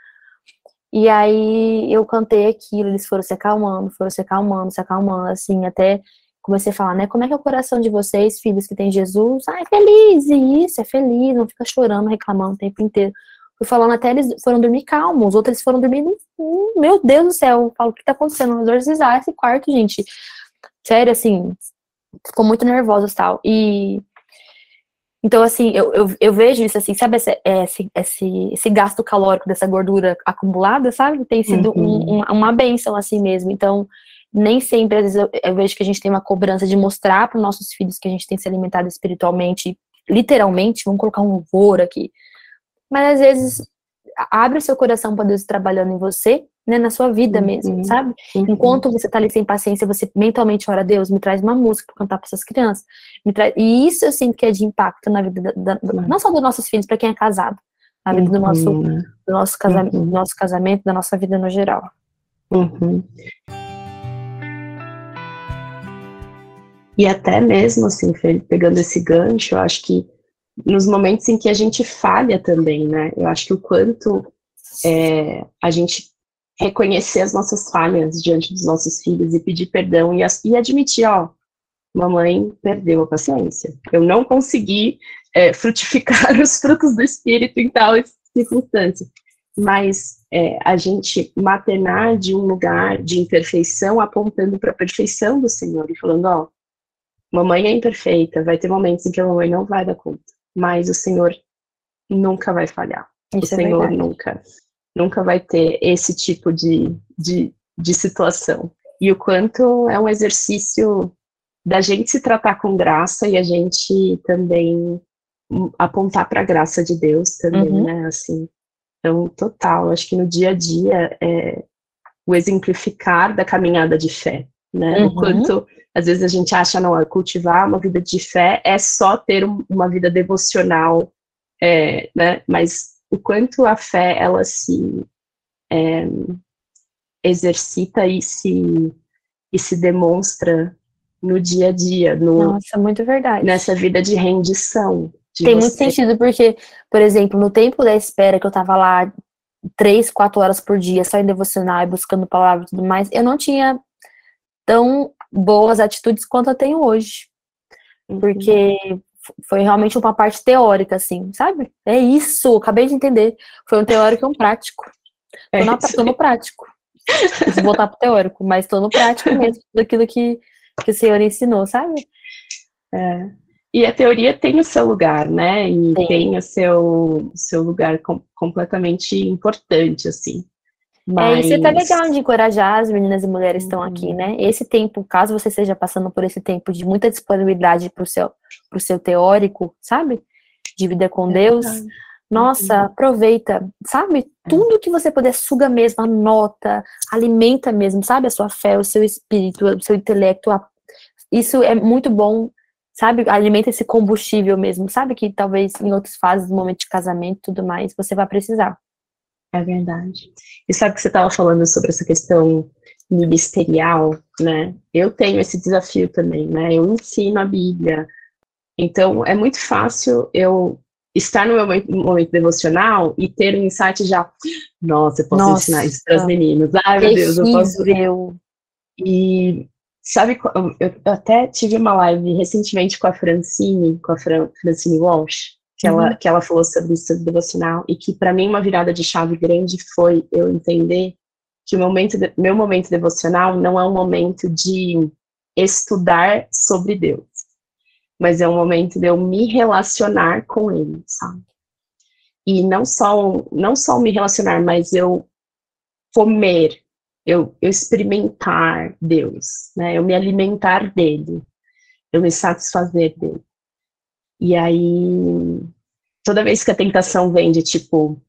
E aí eu cantei aquilo, eles foram se acalmando, foram se acalmando, se acalmando, assim, até comecei a falar, né, como é que é o coração de vocês, filhos que têm Jesus? Ah, é feliz, e isso, é feliz, não fica chorando, reclamando o tempo inteiro. Fui falando até eles foram dormir calmos, os outros eles foram dormir, hum, meu Deus do céu, eu falo, o que tá acontecendo? Exorcizar esse quarto, gente. Sério, assim, ficou muito nervosa e tal. E então, assim, eu, eu, eu, vejo isso assim, sabe, esse, esse, esse, esse, gasto calórico dessa gordura acumulada, sabe? Tem sido uhum. um, uma benção assim mesmo. Então, nem sempre, às vezes, eu, eu vejo que a gente tem uma cobrança de mostrar para os nossos filhos que a gente tem se alimentado espiritualmente, literalmente, vamos colocar um louvor aqui. Mas às vezes abre o seu coração para Deus trabalhando em você né, na sua vida mesmo, uhum. sabe? Uhum. Enquanto você tá ali sem paciência, você mentalmente ora, Deus, me traz uma música para cantar para essas crianças. Me traz... E isso eu sinto que é de impacto na vida, da, da, uhum. não só dos nossos filhos, para quem é casado, na vida do nosso, uhum. do nosso, casamento, do uhum. nosso casamento, da nossa vida no geral. Uhum. E até mesmo, assim, pegando esse gancho, eu acho que nos momentos em que a gente falha também, né? Eu acho que o quanto é, a gente reconhecer as nossas falhas diante dos nossos filhos e pedir perdão e, e admitir, ó, mamãe perdeu a paciência. Eu não consegui é, frutificar os frutos do espírito em tal circunstância. Mas é, a gente maternar de um lugar de imperfeição, apontando para a perfeição do Senhor e falando, ó, mamãe é imperfeita, vai ter momentos em que a mamãe não vai dar conta, mas o Senhor nunca vai falhar. Isso o é Senhor nunca, nunca vai ter esse tipo de, de, de situação. E o quanto é um exercício da gente se tratar com graça e a gente também apontar para a graça de Deus também, uhum. né? Assim, então, total, acho que no dia a dia é o exemplificar da caminhada de fé, né? Uhum. O quanto às vezes a gente acha, não, cultivar uma vida de fé é só ter uma vida devocional, é, né? Mas o quanto a fé, ela se é, exercita e se, e se demonstra no dia a dia. No, Nossa, muito verdade. Nessa vida de rendição. De Tem você. muito sentido, porque, por exemplo, no tempo da espera que eu tava lá três, quatro horas por dia, só em devocional e buscando palavras e tudo mais, eu não tinha tão boas atitudes quanto eu tenho hoje. Uhum. Porque foi realmente uma parte teórica, assim, sabe? É isso, acabei de entender. Foi um teórico e um prático. Tô, na, tô no prático. Vou voltar pro teórico, mas tô no prático mesmo, daquilo que, que o senhor ensinou, sabe? É. E a teoria tem o seu lugar, né? E Sim. tem o seu, seu lugar com, completamente importante, assim. Mas... É, isso tá legal de encorajar as meninas e mulheres que estão aqui, né? Esse tempo, caso você esteja passando por esse tempo de muita disponibilidade para o seu, pro seu teórico, sabe? De vida com é Deus. Nossa, uhum. aproveita, sabe? É. Tudo que você puder, suga mesmo, anota, alimenta mesmo, sabe? A sua fé, o seu espírito, o seu intelecto. Isso é muito bom, sabe? Alimenta esse combustível mesmo, sabe? Que talvez em outras fases, no momento de casamento e tudo mais, você vai precisar. É verdade. E sabe que você estava falando sobre essa questão ministerial, né? Eu tenho esse desafio também, né? Eu ensino a Bíblia. Então, é muito fácil eu estar no meu momento, devocional e ter um insight já, nossa, eu posso nossa. ensinar isso para as meninas. Ai, meu Deus, eu posso. E sabe, eu até tive uma live recentemente com a Francine, com a Fran, Francine Walsh, que, ela, uhum. que ela falou sobre isso devocional, e que para mim uma virada de chave grande foi eu entender que o momento de, meu momento devocional não é um momento de estudar sobre Deus, mas é um momento de eu me relacionar com Ele, sabe? E não só, não só me relacionar, mas eu comer, eu, eu experimentar Deus, né? Eu me alimentar dele, eu me satisfazer dele. E aí, toda vez que a tentação vem de tipo,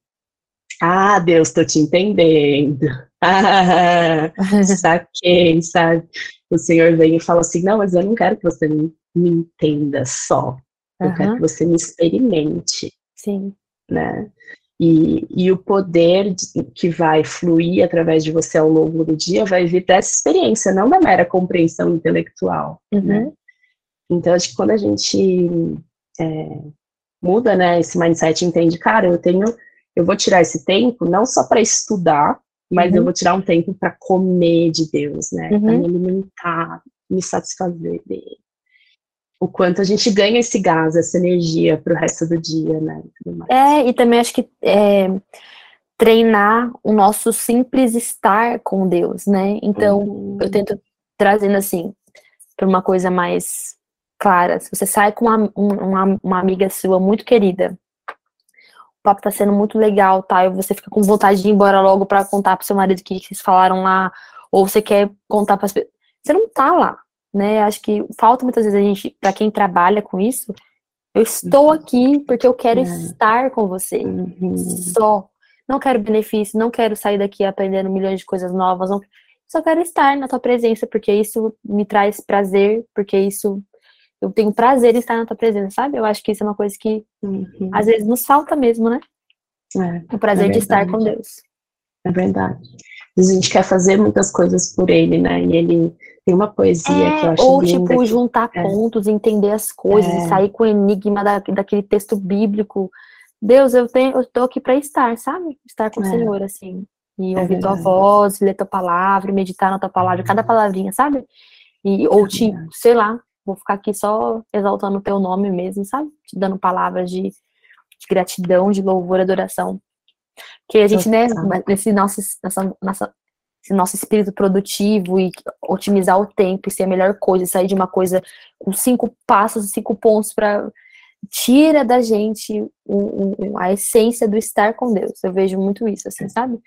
ah, Deus, tô te entendendo. Ah, saquei, sabe? O Senhor vem e fala assim: não, mas eu não quero que você me, me entenda só. Eu uhum. quero que você me experimente. Sim. Né? E, e o poder de, que vai fluir através de você ao longo do dia vai vir dessa experiência, não da mera compreensão intelectual. Né? Uhum. Né? Então, acho que quando a gente é, muda, né, esse mindset, entende, cara, eu tenho, eu vou tirar esse tempo não só para estudar, mas uhum. eu vou tirar um tempo para comer de Deus, né, uhum. para me alimentar, me satisfazer dele. O quanto a gente ganha esse gás, essa energia para o resto do dia, né? É, e também acho que é, treinar o nosso simples estar com Deus, né? Então, uhum. eu tento trazendo assim para uma coisa mais clara. Se você sai com uma, uma, uma amiga sua muito querida, o papo tá sendo muito legal, tá? E você fica com vontade de ir embora logo para contar pro seu marido o que vocês falaram lá, ou você quer contar para as pessoas. Você não tá lá, né? Acho que falta muitas vezes a gente, para quem trabalha com isso, eu estou uhum. aqui porque eu quero é. estar com você. Uhum. Só. Não quero benefício, não quero sair daqui aprendendo milhões de coisas novas. Não... Só quero estar na tua presença, porque isso me traz prazer, porque isso eu tenho prazer em estar na tua presença, sabe? Eu acho que isso é uma coisa que uhum. às vezes nos falta mesmo, né? É, o prazer é de estar com Deus. É verdade. a gente quer fazer muitas coisas por ele, né? E ele tem uma poesia é, que eu acho Ou, linda, tipo, juntar é. pontos, entender as coisas, é. sair com o enigma da, daquele texto bíblico. Deus, eu tenho, eu tô aqui para estar, sabe? Estar com o é. Senhor, assim. E é ouvir tua voz, ler tua palavra, meditar na tua palavra, cada palavrinha, sabe? E, ou te, sei lá, vou ficar aqui só exaltando o teu nome mesmo, sabe? Te dando palavras de, de gratidão, de louvor, adoração. Que a gente, né, nesse nosso, nessa, nossa, esse nosso espírito produtivo e otimizar o tempo e ser a melhor coisa, sair de uma coisa com cinco passos, cinco pontos para tira da gente a essência do estar com Deus. Eu vejo muito isso, assim, sabe?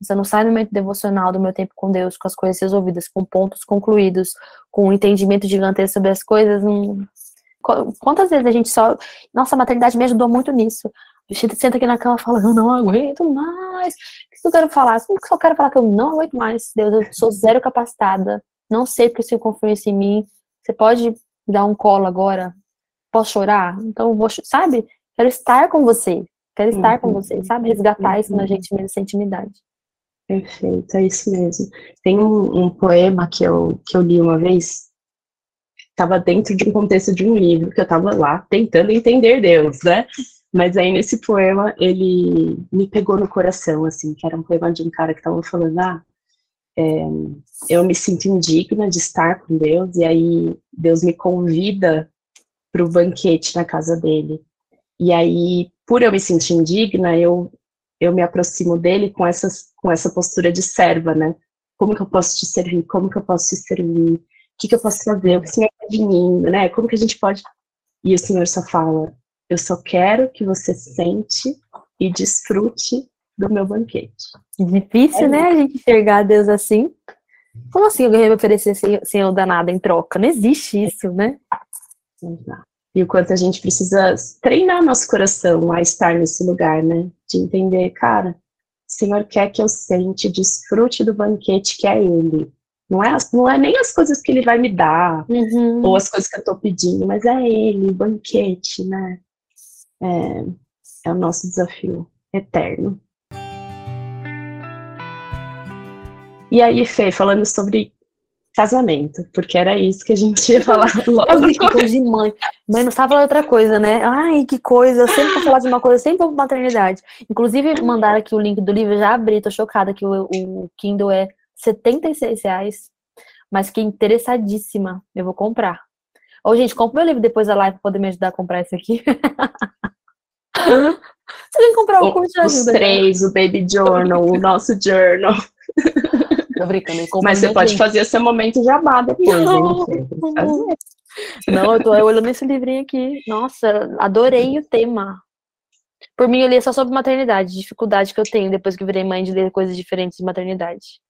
Você não sai no momento devocional do meu tempo com Deus, com as coisas resolvidas, com pontos concluídos, com um entendimento gigantesco sobre as coisas. Não... Quantas vezes a gente só. Nossa, a maternidade me ajudou muito nisso. A gente senta aqui na cama e fala, eu não aguento mais. O que eu quero falar? Eu só quero falar que eu não aguento mais. Deus, eu sou zero capacitada. Não sei porque o Senhor confia em mim. Você pode dar um colo agora? Posso chorar? Então eu vou, sabe? Quero estar com você. Quero estar com uhum. você, sabe? Resgatar isso na uhum. gente mesmo, essa intimidade. Perfeito, é isso mesmo. Tem um, um poema que eu, que eu li uma vez, estava dentro de um contexto de um livro, que eu estava lá tentando entender Deus, né? Mas aí nesse poema ele me pegou no coração, assim, que era um poema de um cara que estava falando, ah, é, eu me sinto indigna de estar com Deus, e aí Deus me convida para o banquete na casa dele. E aí, por eu me sentir indigna, eu, eu me aproximo dele com, essas, com essa postura de serva, né? Como que eu posso te servir? Como que eu posso te servir? O que, que eu posso fazer? O que o Senhor quer de mim, né? Como que a gente pode... E o Senhor só fala, eu só quero que você sente e desfrute do meu banquete. Difícil, é né, a gente enxergar Deus assim. Como assim alguém vai me oferecer sem, sem eu dar nada em troca? Não existe isso, né? E o quanto a gente precisa treinar nosso coração a estar nesse lugar, né? De entender, cara, o Senhor quer que eu sente, desfrute do banquete que é Ele. Não é, não é nem as coisas que Ele vai me dar, uhum. ou as coisas que eu estou pedindo, mas é Ele, o banquete, né? é, é o nosso desafio eterno. E aí, Fê, falando sobre casamento, porque era isso que a gente ia falar logo. coisa de mãe. Mãe não estava falando outra coisa, né? Ai, que coisa. Eu sempre vou falar de uma coisa, sempre vou pra maternidade. Inclusive, mandaram aqui o link do livro, já abri, tô chocada que o, o Kindle é 76 reais. Mas que interessadíssima. Eu vou comprar. Ô, gente, compra meu livro depois da live pra poder me ajudar a comprar isso aqui. Você tem que comprar um curso de ajuda. Os né? três, o Baby Journal, o nosso Journal. Tô brincando. Mas você pode fazer esse momento jabá depois, não, Não, eu tô olhando esse livrinho aqui. Nossa, adorei o tema. Por mim, eu li só sobre maternidade, dificuldade que eu tenho depois que virei mãe de ler coisas diferentes de maternidade.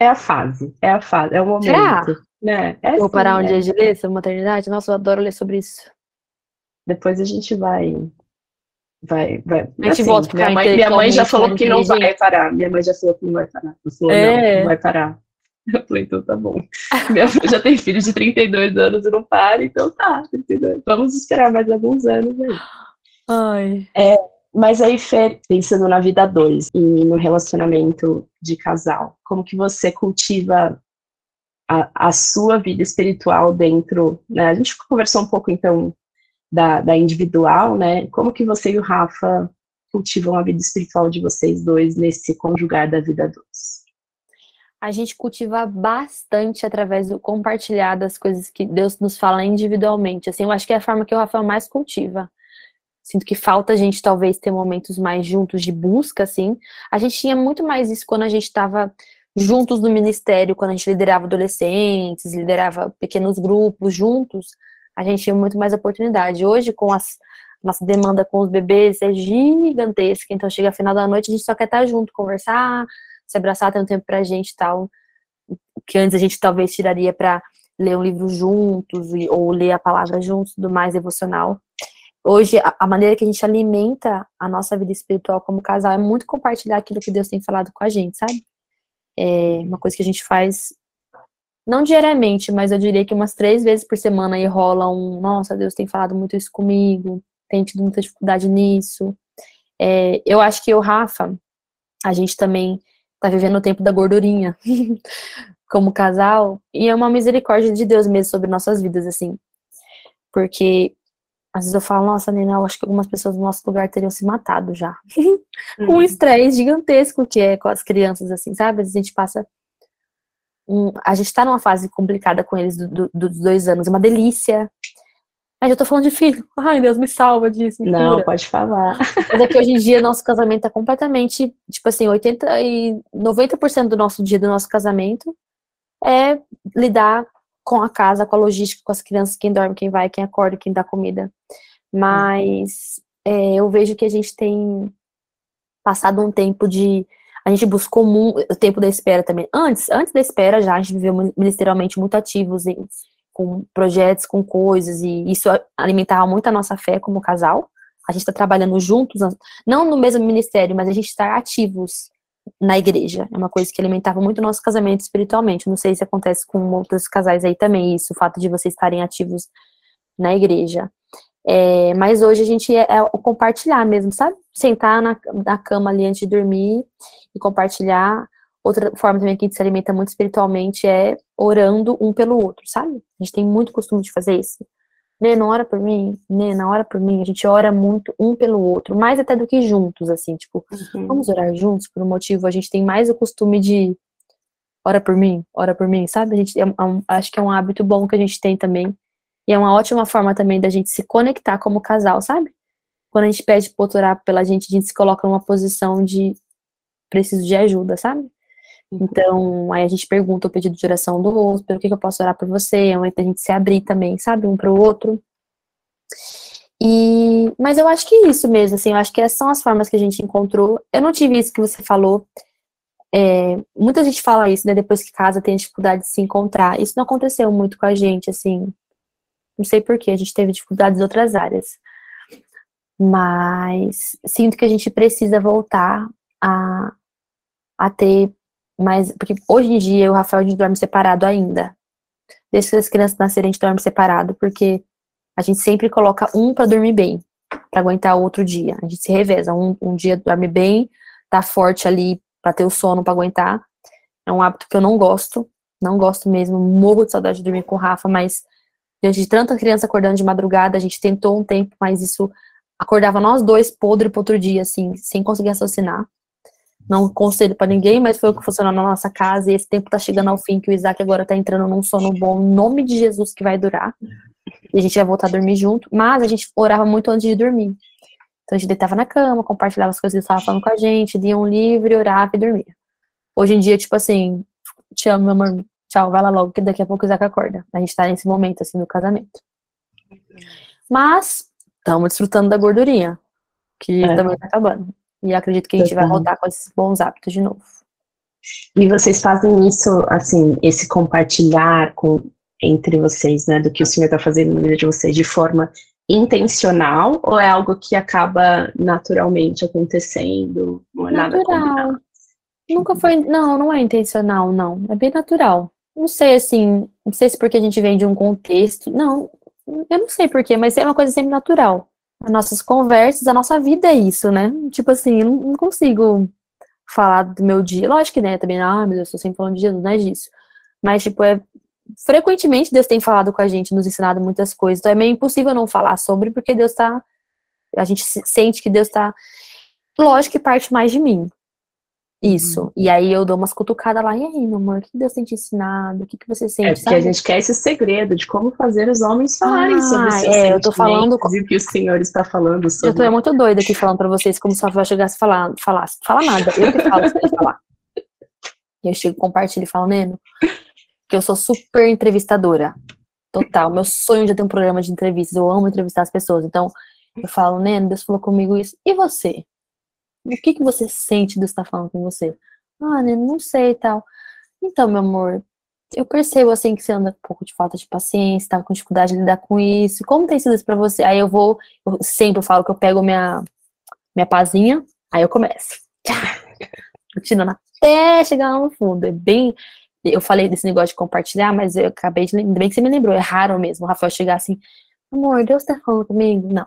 É a fase, é a fase, é o momento. Será? Né? É Vou parar um é. dia de ler sobre maternidade? Nossa, eu adoro ler sobre isso. Depois a gente vai. Vai, vai. A gente assim, volta minha mãe, minha mãe já falou que não vai parar. Minha mãe já falou que não vai parar. Falou, é. não, não vai parar. Eu falei, então tá bom. Minha mãe já tem filho de 32 anos e não para, então tá. Vamos esperar mais alguns anos aí. Ai. É, mas aí, Fê, pensando na vida dois e no relacionamento de casal, como que você cultiva a, a sua vida espiritual dentro, né? A gente conversou um pouco, então, da, da individual, né? Como que você e o Rafa cultivam a vida espiritual de vocês dois nesse conjugar da vida dois? A gente cultiva bastante através do compartilhar das coisas que Deus nos fala individualmente. Assim, eu acho que é a forma que o Rafael mais cultiva. Sinto que falta a gente talvez ter momentos mais juntos de busca, assim. A gente tinha muito mais isso quando a gente estava juntos no ministério, quando a gente liderava adolescentes, liderava pequenos grupos juntos, a gente tinha muito mais oportunidade. Hoje, com as nossa demanda com os bebês é gigantesca, então chega final da noite, a gente só quer estar junto, conversar, se abraçar, ter um tempo pra gente e tal, que antes a gente talvez tiraria para ler um livro juntos, ou ler a palavra juntos, do mais devocional. Hoje, a, maneira que a gente alimenta a nossa vida espiritual como casal é muito compartilhar aquilo que Deus tem falado com a gente, sabe? É uma coisa que a gente faz, não diariamente, mas eu diria que umas três vezes por semana aí rola um, nossa, Deus tem falado muito isso comigo, tem tido muita dificuldade nisso. É, eu acho que o Rafa, a gente também tá vivendo o tempo da gordurinha como casal, e é uma misericórdia de Deus mesmo sobre nossas vidas, assim. Porque às vezes eu falo, nossa, Nina, eu acho que algumas pessoas no nosso lugar teriam se matado já. um uhum. estresse gigantesco que é com as crianças, assim, sabe? Às vezes a gente passa. Um, a gente tá numa fase complicada com eles do, do, dos dois anos, é uma delícia. Mas eu tô falando de filho. Ai, Deus, me salva disso. Me Não, cura. pode falar. Mas é que hoje em dia nosso casamento é completamente, tipo assim, 80 e 90% do nosso dia do nosso casamento é lidar com a casa, com a logística, com as crianças, quem dorme, quem vai, quem acorda, quem dá comida. Mas é, eu vejo que a gente tem passado um tempo de. A gente buscou o tempo da espera também. Antes, antes da espera já, a gente viveu ministerialmente muito ativos em, com projetos, com coisas, e isso alimentava muito a nossa fé como casal. A gente está trabalhando juntos, não no mesmo ministério, mas a gente está ativos na igreja. É uma coisa que alimentava muito o nosso casamento espiritualmente. Não sei se acontece com outros casais aí também, isso, o fato de vocês estarem ativos na igreja. É, mas hoje a gente é, é, o compartilhar mesmo, sabe? Sentar na, na cama ali antes de dormir e compartilhar. Outra forma também que a gente se alimenta muito espiritualmente é orando um pelo outro, sabe? A gente tem muito costume de fazer isso. Não ora por mim, não ora por mim. A gente ora muito um pelo outro, mais até do que juntos, assim, tipo, uhum. vamos orar juntos por um motivo. A gente tem mais o costume de ora por mim, ora por mim, sabe? A gente é um, acho que é um hábito bom que a gente tem também. E é uma ótima forma também da gente se conectar como casal, sabe? Quando a gente pede outro orar pela gente, a gente se coloca numa posição de preciso de ajuda, sabe? Uhum. Então, aí a gente pergunta o pedido de oração do outro, pelo que, que eu posso orar por você, é a gente se abrir também, sabe, um para o outro. E, mas eu acho que é isso mesmo, assim, eu acho que essas são as formas que a gente encontrou. Eu não tive isso que você falou. É, muita gente fala isso, né? Depois que casa tem dificuldade de se encontrar. Isso não aconteceu muito com a gente, assim. Não sei porquê, a gente teve dificuldades em outras áreas. Mas sinto que a gente precisa voltar a, a ter mas, porque hoje em dia o Rafael a gente dorme separado ainda. Desde que as crianças nascerem, a gente dorme separado, porque a gente sempre coloca um para dormir bem, para aguentar o outro dia. A gente se reveza. Um, um dia dorme bem, tá forte ali para ter o sono para aguentar. É um hábito que eu não gosto, não gosto mesmo, morro de saudade de dormir com o Rafa, mas diante de tanta criança acordando de madrugada, a gente tentou um tempo, mas isso acordava nós dois podre pro outro dia, assim, sem conseguir raciocinar. Não conselho para ninguém, mas foi o que funcionou na nossa casa. E esse tempo tá chegando ao fim, que o Isaac agora tá entrando num sono bom, em nome de Jesus que vai durar. E a gente vai voltar a dormir junto. Mas a gente orava muito antes de dormir. Então a gente deitava na cama, compartilhava as coisas que ele estava falando com a gente, lia um livro, orava e dormia. Hoje em dia, tipo assim, te amo, meu amor, tchau, vai lá logo, que daqui a pouco o Isaac acorda. A gente tá nesse momento, assim, do casamento. Mas, estamos desfrutando da gordurinha, que é. também tá acabando. E acredito que a gente vai voltar com esses bons hábitos de novo. E vocês fazem isso, assim, esse compartilhar com, entre vocês, né, do que o Senhor está fazendo na vida de vocês de forma intencional ou é algo que acaba naturalmente acontecendo? Não é natural. Nunca foi, não, não é intencional, não. É bem natural. Não sei, assim, não sei se porque a gente vem de um contexto, não, eu não sei porquê, mas é uma coisa sempre natural as nossas conversas, a nossa vida é isso, né? Tipo assim, eu não, consigo falar do meu dia. Lógico que, né, também, ah, meu Deus, eu estou sempre falando de Jesus, não é disso. Mas, tipo, é. Frequentemente Deus tem falado com a gente, nos ensinado muitas coisas. Então é meio impossível não falar sobre, porque Deus tá. A gente sente que Deus tá. Lógico que parte mais de mim. Isso. Uhum. E aí eu dou umas cutucadas lá, e aí, meu amor, o que Deus tem te ensinado? O que, que você sente? É porque sabe? a gente quer esse segredo de como fazer os homens falarem ah, sobre isso. É, eu tô falando. E o que o Senhor está falando sobre. Eu tô é muito doida aqui falando pra vocês como se a chegasse a falar, falasse. Fala nada, eu que falo, você falar. E eu chego, compartilho e falo, Neno, que eu sou super entrevistadora. Total. Meu sonho de ter um programa de entrevistas. Eu amo entrevistar as pessoas. Então, eu falo, Neno, Deus falou comigo isso. E você? O que, que você sente de estar falando com você? Ah, né, não sei e tal. Então, meu amor, eu percebo assim que você anda com um pouco de falta de paciência, tá com dificuldade de lidar com isso. Como tem sido isso pra você? Aí eu vou, eu sempre falo que eu pego minha, minha pazinha, aí eu começo. Tirando até chegar lá no fundo. É bem. Eu falei desse negócio de compartilhar, mas eu acabei de. Ainda bem que você me lembrou, é raro mesmo o Rafael chegar assim, amor, Deus tá falando comigo? Não.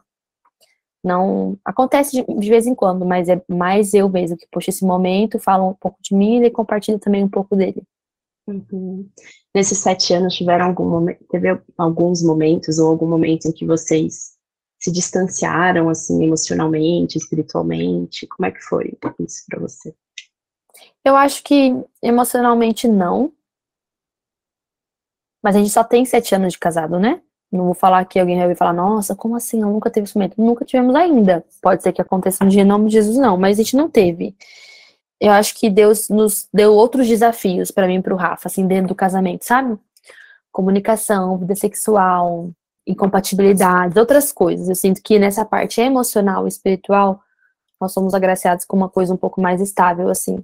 Não acontece de, de, vez em quando, mas é mais eu mesmo que puxo esse momento, falo um pouco de mim e compartilho também um pouco dele. Uhum. Nesses sete anos tiveram algum momento, teve alguns momentos ou algum momento em que vocês se distanciaram assim emocionalmente, espiritualmente? Como é que foi isso para você? Eu acho que emocionalmente não. Mas a gente só tem sete anos de casado, né? Não vou falar que alguém vai falar, nossa, como assim? Eu nunca teve esse momento. Nunca tivemos ainda. Pode ser que aconteça um dia em nome de Jesus, não, mas a gente não teve. Eu acho que Deus nos deu outros desafios para mim e pro Rafa, assim, dentro do casamento, sabe? Comunicação, vida sexual, incompatibilidades, outras coisas. Eu sinto que nessa parte emocional e espiritual, nós somos agraciados com uma coisa um pouco mais estável, assim.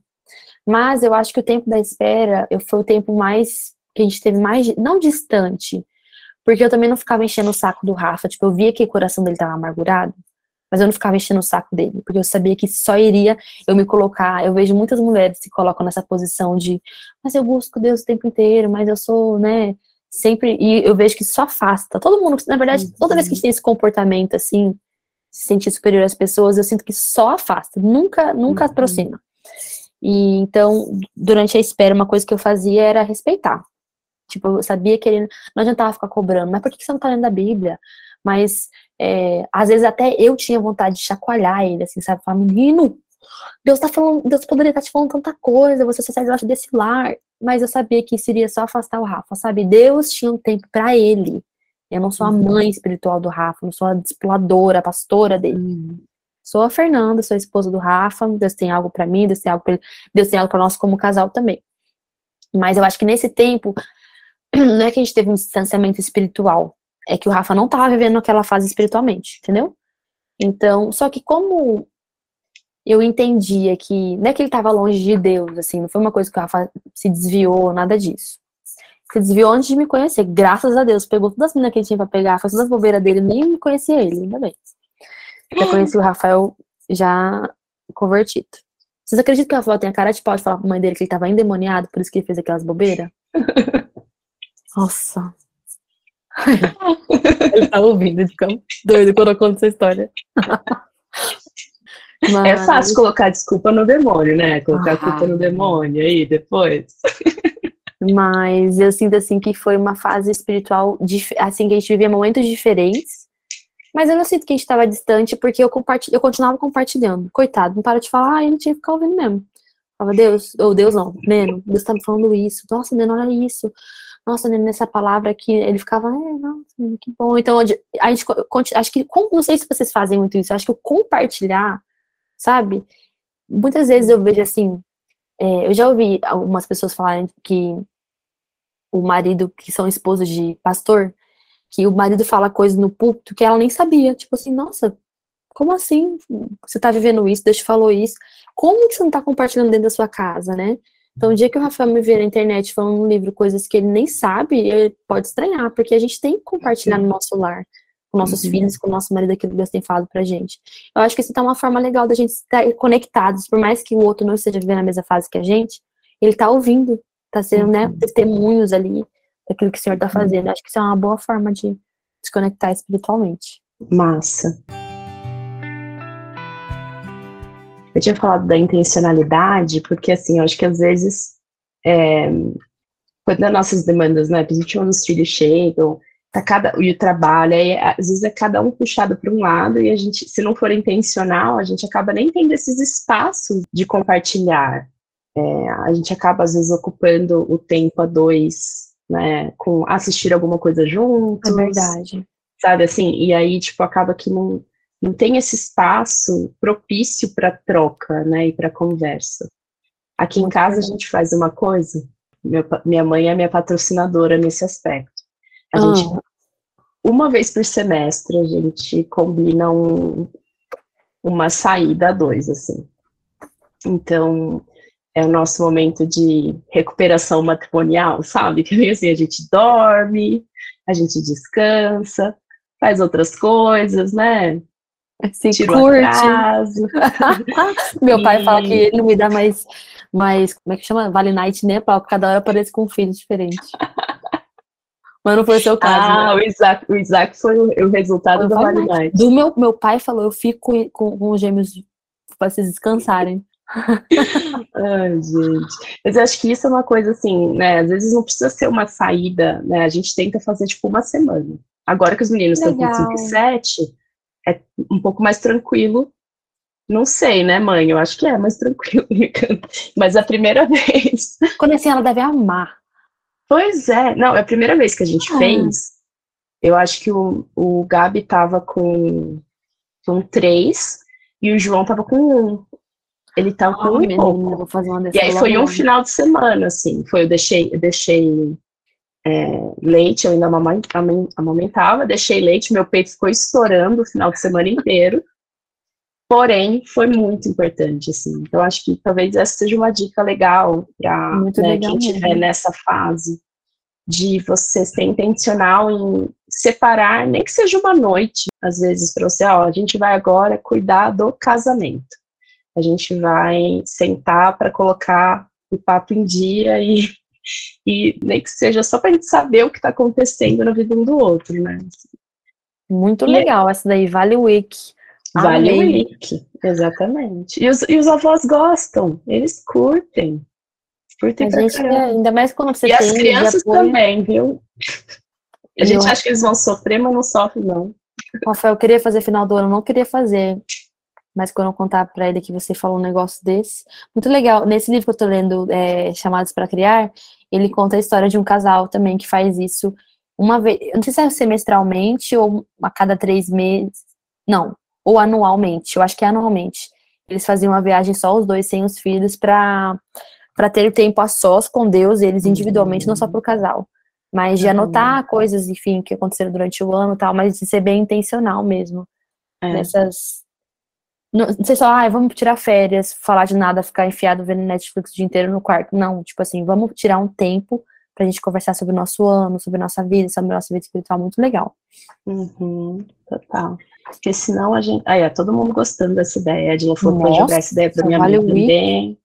Mas eu acho que o tempo da espera eu, foi o tempo mais que a gente teve mais, não distante, porque eu também não ficava enchendo o saco do Rafa, tipo, eu via que o coração dele tava amargurado, mas eu não ficava enchendo o saco dele, porque eu sabia que só iria eu me colocar. Eu vejo muitas mulheres se colocam nessa posição de, mas eu busco Deus o tempo inteiro, mas eu sou, né, sempre. E eu vejo que só afasta. Todo mundo, na verdade, toda vez que a gente tem esse comportamento assim, se sentir superior às pessoas, eu sinto que só afasta, nunca, nunca uhum. aproxima. E então, durante a espera, uma coisa que eu fazia era respeitar. Tipo, eu sabia que ele não adiantava ficar cobrando, mas por que você não tá lendo a Bíblia? Mas é, às vezes até eu tinha vontade de chacoalhar ele, assim, sabe? Falar, menino, Deus tá falando, Deus poderia estar tá te falando tanta coisa, você só sai debaixo desse lar. Mas eu sabia que seria só afastar o Rafa, sabe? Deus tinha um tempo para ele. Eu não sou a uhum. mãe espiritual do Rafa, não sou a discipuladora, a pastora dele. Uhum. Sou a Fernanda, sou a esposa do Rafa. Deus tem algo para mim, Deus tem algo para Deus tem algo para nós como casal também. Mas eu acho que nesse tempo não é que a gente teve um distanciamento espiritual, é que o Rafa não tava vivendo aquela fase espiritualmente, entendeu? Então, só que como eu entendia que não é que ele estava longe de Deus, assim, não foi uma coisa que o Rafa se desviou, nada disso. Se desviou antes de me conhecer, graças a Deus. Pegou todas as meninas que ele tinha pra pegar, fez todas as bobeiras dele, nem conhecia ele, ainda bem. Já conheci o Rafael já convertido. Vocês acreditam que o Rafael tem a cara de pau de falar pra mãe dele que ele tava endemoniado, por isso que ele fez aquelas bobeiras? Nossa. Ele tá ouvindo, ele fica doido quando eu conto essa história. Mas... É fácil colocar desculpa no demônio, né? Colocar ah, culpa no demônio aí depois. Mas eu sinto assim que foi uma fase espiritual, assim, que a gente vivia momentos diferentes. Mas eu não sinto que a gente estava distante, porque eu, compartilh... eu continuava compartilhando. Coitado, não para de falar, ah, ele tinha que ficar ouvindo mesmo. Falava, Deus, ou Deus não, Neno, Deus tá me falando isso. Nossa, Neno, olha isso nossa, nessa palavra aqui, ele ficava, é, nossa, que bom. Então, a gente, acho que, não sei se vocês fazem muito isso, acho que o compartilhar, sabe? Muitas vezes eu vejo assim, é, eu já ouvi algumas pessoas falarem que o marido, que são esposos de pastor, que o marido fala coisas no púlpito que ela nem sabia. Tipo assim, nossa, como assim? Você tá vivendo isso, Deus te falou isso. Como que você não tá compartilhando dentro da sua casa, né? Então, o dia que o Rafael me ver na internet falando no livro coisas que ele nem sabe, ele pode estranhar, porque a gente tem que compartilhar no nosso lar, com nossos uhum. filhos, com o nosso marido, aquilo que Deus tem falado pra gente. Eu acho que isso tá uma forma legal da gente estar conectados, por mais que o outro não esteja vivendo a mesma fase que a gente, ele tá ouvindo, tá sendo, né, uhum. testemunhos ali daquilo que o Senhor tá fazendo. Eu acho que isso é uma boa forma de se conectar espiritualmente. Massa. Eu tinha falado da intencionalidade, porque assim, eu acho que às vezes, é, quando as nossas demandas, né, principalmente os filhos chegam, tá cada, e o trabalho, aí, às vezes é cada um puxado para um lado, e a gente, se não for intencional, a gente acaba nem tendo esses espaços de compartilhar. É, a gente acaba, às vezes, ocupando o tempo a dois, né, com assistir alguma coisa juntos. É verdade. Sabe, assim, e aí, tipo, acaba que não não tem esse espaço propício para troca, né, e para conversa. Aqui em casa a gente faz uma coisa, meu, minha mãe é minha patrocinadora nesse aspecto. A ah. gente, uma vez por semestre, a gente combina um, uma saída a dois, assim. Então, é o nosso momento de recuperação matrimonial, sabe? Que assim, a gente dorme, a gente descansa, faz outras coisas, né? Assim, curte. Meu pai fala que ele não me dá mais, mais, como é que chama? Vale night, né, Paulo? Cada hora aparece com um filho diferente. Mas não foi o seu caso. Ah, né? o, Isaac, o Isaac foi o, o resultado foi do Vale Night. Do meu, meu pai falou, eu fico com, com, com os gêmeos para vocês descansarem. Ai, gente. Mas eu acho que isso é uma coisa assim, né? Às vezes não precisa ser uma saída, né? A gente tenta fazer tipo uma semana. Agora que os meninos estão com 5 e 7, é um pouco mais tranquilo. Não sei, né, mãe? Eu acho que é mais tranquilo. Mas a primeira vez. Quando assim, ela deve amar. Pois é. Não, é a primeira vez que a gente ah. fez. Eu acho que o, o Gabi tava com, com três e o João tava com um. Ele tava com oh, um e pouco. E aí foi um final de semana, assim. Foi, eu deixei, eu deixei é, leite, eu ainda amamentava, deixei leite, meu peito ficou estourando o final de semana inteiro. Porém, foi muito importante, assim. Então, acho que talvez essa seja uma dica legal para né, quem estiver nessa fase de você ser intencional em separar, nem que seja uma noite, às vezes, para você, ó, a gente vai agora cuidar do casamento. A gente vai sentar para colocar o papo em dia e, e nem que seja só para a gente saber o que está acontecendo na vida um do outro, né? Muito e legal, é, essa daí, Vale Week. Vale Week, exatamente. E os, e os avós gostam, eles curtem. Curtem a gente, é, ainda mais quando você e tem. E as crianças também, viu? A gente eu... acha que eles vão sofrer, mas não sofrem, não. Rafael, eu queria fazer final do ano, não queria fazer. Mas quando eu contar para ele que você falou um negócio desse. Muito legal. Nesse livro que eu tô lendo, é, Chamados para Criar, ele conta a história de um casal também que faz isso uma vez. Não sei se é semestralmente ou a cada três meses. Não, ou anualmente. Eu acho que é anualmente. Eles faziam uma viagem só os dois, sem os filhos, para para ter tempo a sós com Deus, eles individualmente, não só para o casal. Mas de anotar coisas, enfim, que aconteceram durante o ano e tal, mas de ser bem intencional mesmo. É. Nessas. Não, não sei só, ah, vamos tirar férias, falar de nada, ficar enfiado vendo Netflix o dia inteiro no quarto. Não, tipo assim, vamos tirar um tempo pra gente conversar sobre o nosso ano, sobre a nossa vida, sobre a nossa vida espiritual, muito legal. Uhum, total. Porque senão a gente. Aí, é, todo mundo gostando dessa ideia. A Dila falou pra jogar essa ideia pra minha vale mãe também.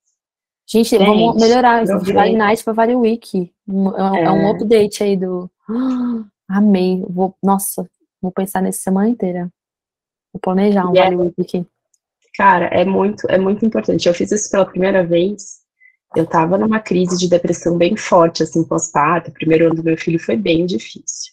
Gente, Gente, vamos melhorar Vale Night para Vale Week. É, é, um update aí do. amei. Vou, nossa, vou pensar nessa semana inteira. Vou planejar um yeah. Vale Week aqui. Cara, é muito, é muito importante. Eu fiz isso pela primeira vez. Eu tava numa crise de depressão bem forte, assim, pós-parto. O primeiro ano do meu filho foi bem difícil.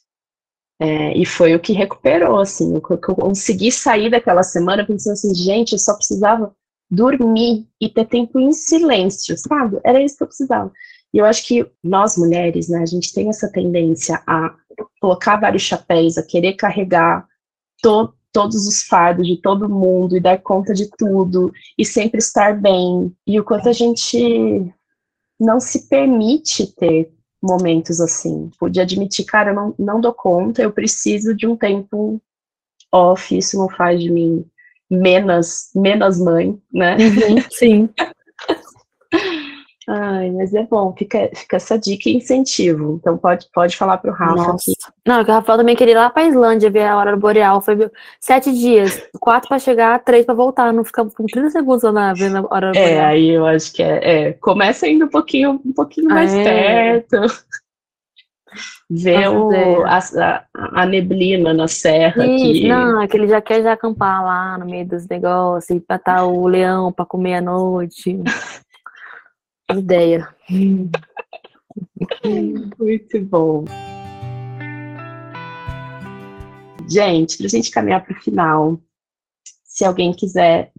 É, e foi o que recuperou, assim. Eu, eu consegui sair daquela semana pensando assim, gente, eu só precisava dormir e ter tempo em silêncio, sabe? Era isso que eu precisava. E eu acho que nós mulheres, né, a gente tem essa tendência a colocar vários chapéus, a querer carregar to todos os fardos de todo mundo e dar conta de tudo e sempre estar bem. E o quanto a gente não se permite ter momentos assim. Pude admitir, cara, eu não, não dou conta, eu preciso de um tempo off, isso não faz de mim menos, menos mãe, né? Uhum, sim. Ai, mas é bom, fica, fica essa dica e incentivo. Então pode, pode falar para o Rafa aqui. Não, o Rafael também queria ir lá para a Islândia ver a aurora boreal. Foi sete dias, quatro para chegar, três para voltar. Não ficamos com 30 segundos lá vendo a aurora é, boreal. É, aí eu acho que é, é, Começa indo um pouquinho, um pouquinho mais é. perto ver o, a, a, neblina na serra aqui. Não, é que ele já quer já acampar lá no meio dos negócios e matar o leão para comer à noite. Ideia. Muito bom. Gente, para a gente caminhar para o final, se alguém quiser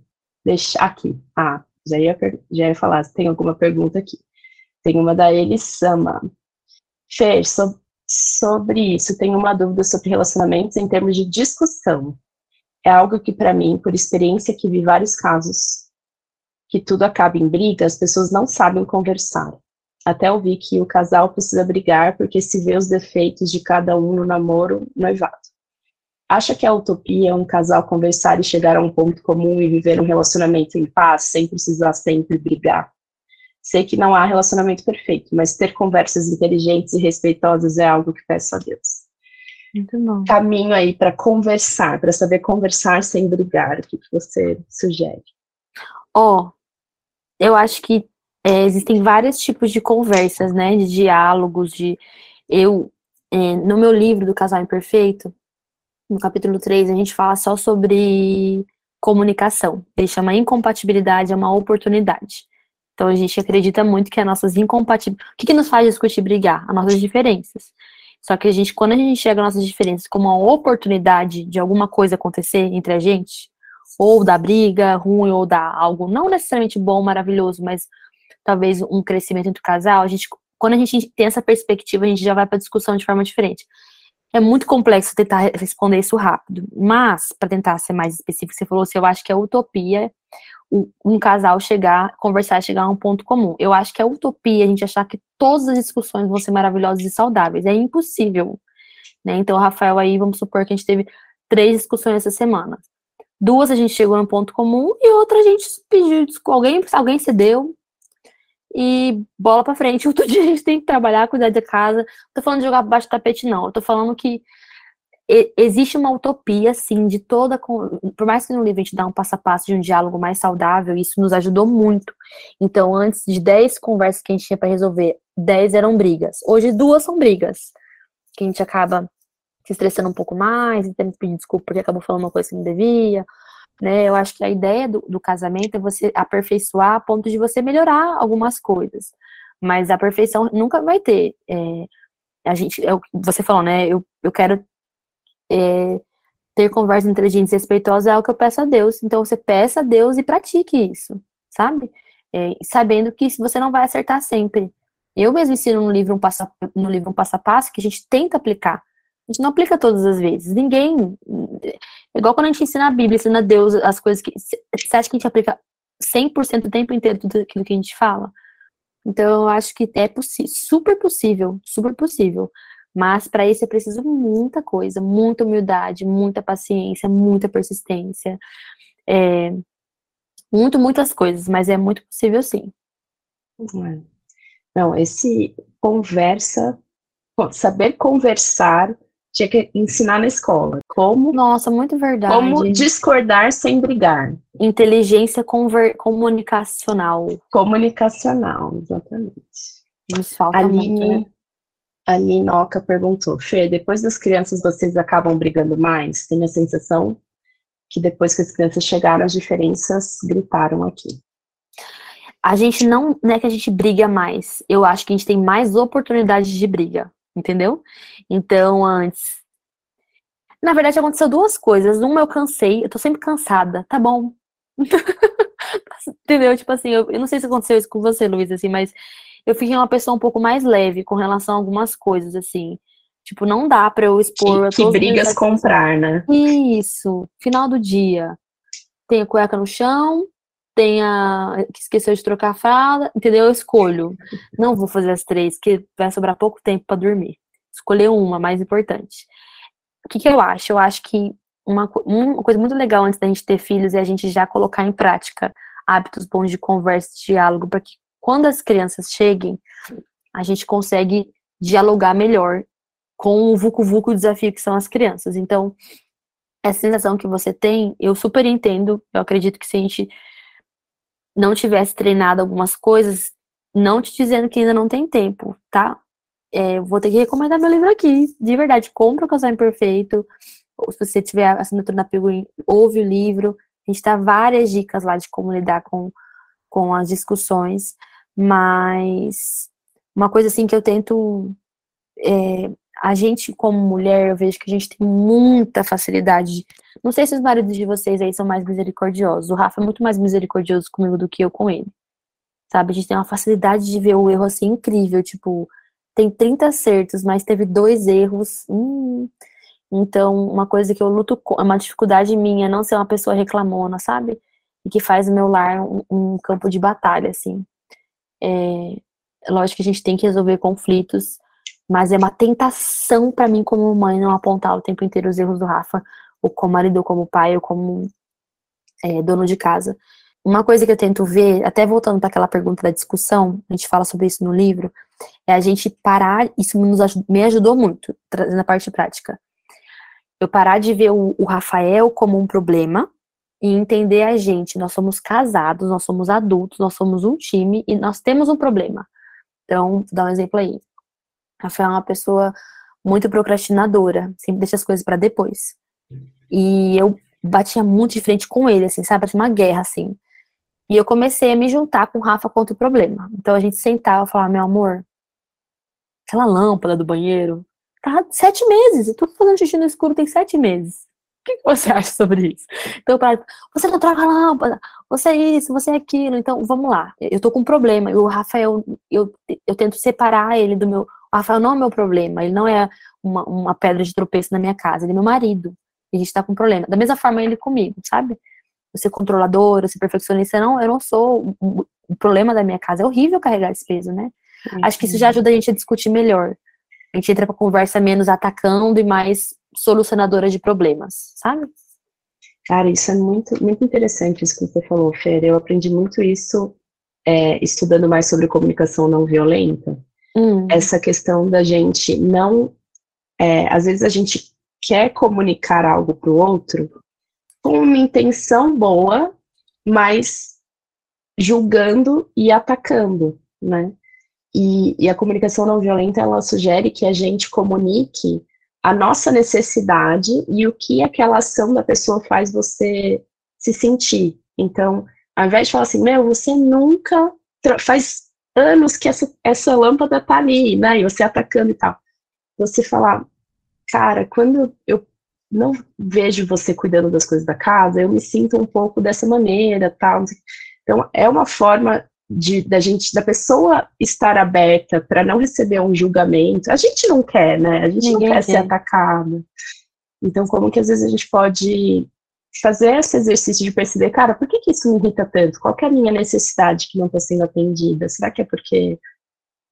deixar aqui. Ah, já ia, já ia falar, se tem alguma pergunta aqui. Tem uma da Elisama. Fer, so, sobre isso, tenho uma dúvida sobre relacionamentos em termos de discussão. É algo que, para mim, por experiência que vi vários casos, que tudo acaba em briga, as pessoas não sabem conversar. Até ouvi que o casal precisa brigar porque se vê os defeitos de cada um no namoro, noivado. Acha que a utopia é um casal conversar e chegar a um ponto comum e viver um relacionamento em paz, sem precisar sempre brigar? Sei que não há relacionamento perfeito, mas ter conversas inteligentes e respeitosas é algo que peço a Deus. Muito bom. Caminho aí para conversar, para saber conversar sem brigar. O que, você sugere? Ó, oh, eu acho que é, existem vários tipos de conversas, né? De diálogos, de eu é, no meu livro do Casal Imperfeito, no capítulo 3, a gente fala só sobre comunicação. Ele chama incompatibilidade é uma oportunidade. Então a gente acredita muito que as nossas incompatibilidades. O que, que nos faz discutir e brigar? As nossas diferenças. Só que a gente, quando a gente às nossas diferenças como uma oportunidade de alguma coisa acontecer entre a gente, ou da briga ruim, ou da algo não necessariamente bom, maravilhoso, mas talvez um crescimento entre o casal, a gente, quando a gente tem essa perspectiva, a gente já vai para a discussão de forma diferente. É muito complexo tentar responder isso rápido, mas, para tentar ser mais específico, você falou assim, eu acho que é utopia um casal chegar, conversar, chegar a um ponto comum. Eu acho que é utopia a gente achar que todas as discussões vão ser maravilhosas e saudáveis. É impossível. Né? Então, Rafael, aí, vamos supor que a gente teve três discussões essa semana. Duas a gente chegou um ponto comum e outra a gente pediu alguém, alguém cedeu, e bola para frente. Outro dia a gente tem que trabalhar, cuidar da casa. Não tô falando de jogar baixo do tapete, não. Eu tô falando que existe uma utopia, sim, de toda. Por mais que no livro a gente dá um passo a passo de um diálogo mais saudável, isso nos ajudou muito. Então, antes de 10 conversas que a gente tinha para resolver, 10 eram brigas. Hoje, duas são brigas. Que a gente acaba se estressando um pouco mais, e tendo que pedir desculpa porque acabou falando uma coisa que não devia. Né? Eu acho que a ideia do, do casamento é você aperfeiçoar a ponto de você melhorar algumas coisas. Mas a perfeição nunca vai ter. É, a gente, é você falou, né? Eu, eu quero é, ter conversas inteligentes e respeitosas é o que eu peço a Deus. Então você peça a Deus e pratique isso, sabe? É, sabendo que você não vai acertar sempre. Eu mesmo ensino no livro, um passo, no livro um passo a passo que a gente tenta aplicar. A gente não aplica todas as vezes. Ninguém. É igual quando a gente ensina a Bíblia, ensina Deus as coisas que. Você acha que a gente aplica 100% do tempo inteiro tudo aquilo que a gente fala? Então, eu acho que é possível, super possível, super possível. Mas para isso é preciso muita coisa, muita humildade, muita paciência, muita persistência. É, muito, muitas coisas, mas é muito possível sim. Não, esse conversa, saber conversar, tinha que ensinar na escola. Como. Nossa, muito verdade. Como discordar sem brigar. Inteligência comunicacional. Comunicacional, exatamente. Nos falta Aline, muito, né? A Ninoca perguntou, Fê, depois das crianças vocês acabam brigando mais? Tenho a sensação que depois que as crianças chegaram, as diferenças gritaram aqui. A gente não, não é que a gente briga mais. Eu acho que a gente tem mais oportunidades de briga, entendeu? Então, antes. Na verdade, aconteceu duas coisas. Uma, eu cansei, eu tô sempre cansada, tá bom. entendeu? Tipo assim, eu, eu não sei se aconteceu isso com você, Luiz, assim, mas eu fiquei uma pessoa um pouco mais leve com relação a algumas coisas, assim. Tipo, não dá pra eu expor. Que, que brigas comprar, né? Isso. Final do dia. Tem a cueca no chão, tem a. que esqueceu de trocar a fralda, entendeu? Eu escolho. Não vou fazer as três, que vai sobrar pouco tempo para dormir. Escolher uma, mais importante. O que, que eu acho? Eu acho que uma, uma coisa muito legal antes da gente ter filhos é a gente já colocar em prática hábitos bons de conversa, de diálogo, para que quando as crianças cheguem, a gente consegue dialogar melhor com o vucu-vucu desafio que são as crianças. Então, essa sensação que você tem, eu super entendo. Eu acredito que se a gente não tivesse treinado algumas coisas, não te dizendo que ainda não tem tempo, tá? É, vou ter que recomendar meu livro aqui, de verdade. Compra o Casal Imperfeito. Ou se você tiver assinatura na Piguim, ouve o livro. A gente dá várias dicas lá de como lidar com, com as discussões. Mas uma coisa assim que eu tento. É, a gente, como mulher, eu vejo que a gente tem muita facilidade. Não sei se os maridos de vocês aí são mais misericordiosos. O Rafa é muito mais misericordioso comigo do que eu com ele. Sabe? A gente tem uma facilidade de ver o erro assim incrível. Tipo, tem 30 acertos, mas teve dois erros. Hum. Então, uma coisa que eu luto com, é uma dificuldade minha não ser uma pessoa reclamona, sabe? E que faz o meu lar um, um campo de batalha, assim. É, lógico que a gente tem que resolver conflitos, mas é uma tentação para mim como mãe não apontar o tempo inteiro os erros do Rafa, ou como marido, como pai, ou como é, dono de casa. Uma coisa que eu tento ver, até voltando para aquela pergunta da discussão, a gente fala sobre isso no livro, é a gente parar, isso nos, me ajudou muito, na parte prática. Eu parar de ver o, o Rafael como um problema, e entender a gente. Nós somos casados, nós somos adultos, nós somos um time e nós temos um problema. Então, vou dar um exemplo aí. Rafael é uma pessoa muito procrastinadora, sempre deixa as coisas para depois. E eu batia muito de frente com ele, assim, sabe? Uma guerra, assim. E eu comecei a me juntar com o Rafa contra o problema. Então a gente sentava e falava, meu amor, aquela lâmpada do banheiro, tá sete meses, eu tô fazendo xixi no escuro tem sete meses. O que, você acha sobre isso? Então, para você não troca a lâmpada, você é isso, você é aquilo. Então, vamos lá. Eu tô com um problema. E o Rafael, eu, eu tento separar ele do meu. Rafael não é meu problema. Ele não é uma, uma pedra de tropeço na minha casa. Ele é meu marido. E a gente tá com um problema. Da mesma forma, ele comigo, sabe? Você é controladora, você é perfeccionista. Não, eu não sou. O problema da minha casa é horrível carregar esse peso, né? Acho que isso já ajuda a gente a discutir melhor. A gente entra pra conversa menos atacando e mais solucionadora de problemas, sabe? Cara, isso é muito, muito interessante isso que você falou, Fer. Eu aprendi muito isso é, estudando mais sobre comunicação não violenta. Hum. Essa questão da gente não. É, às vezes a gente quer comunicar algo para o outro com uma intenção boa, mas julgando e atacando, né? E, e, a comunicação não violenta ela sugere que a gente comunique a nossa necessidade e o que aquela ação da pessoa faz você se sentir. Então, ao invés de falar assim, meu, você nunca faz anos que essa, essa lâmpada tá ali, né? E você atacando e tal. Você falar, cara, quando eu não vejo você cuidando das coisas da casa, eu me sinto um pouco dessa maneira, tal. Então, é uma forma de da gente da pessoa estar aberta para não receber um julgamento. A gente não quer, né? A gente Ninguém não quer, quer ser atacado. Então, como que às vezes a gente pode fazer esse exercício de perceber, cara, por que, que isso me irrita tanto? Qual é a minha necessidade que não está sendo atendida? Será que é porque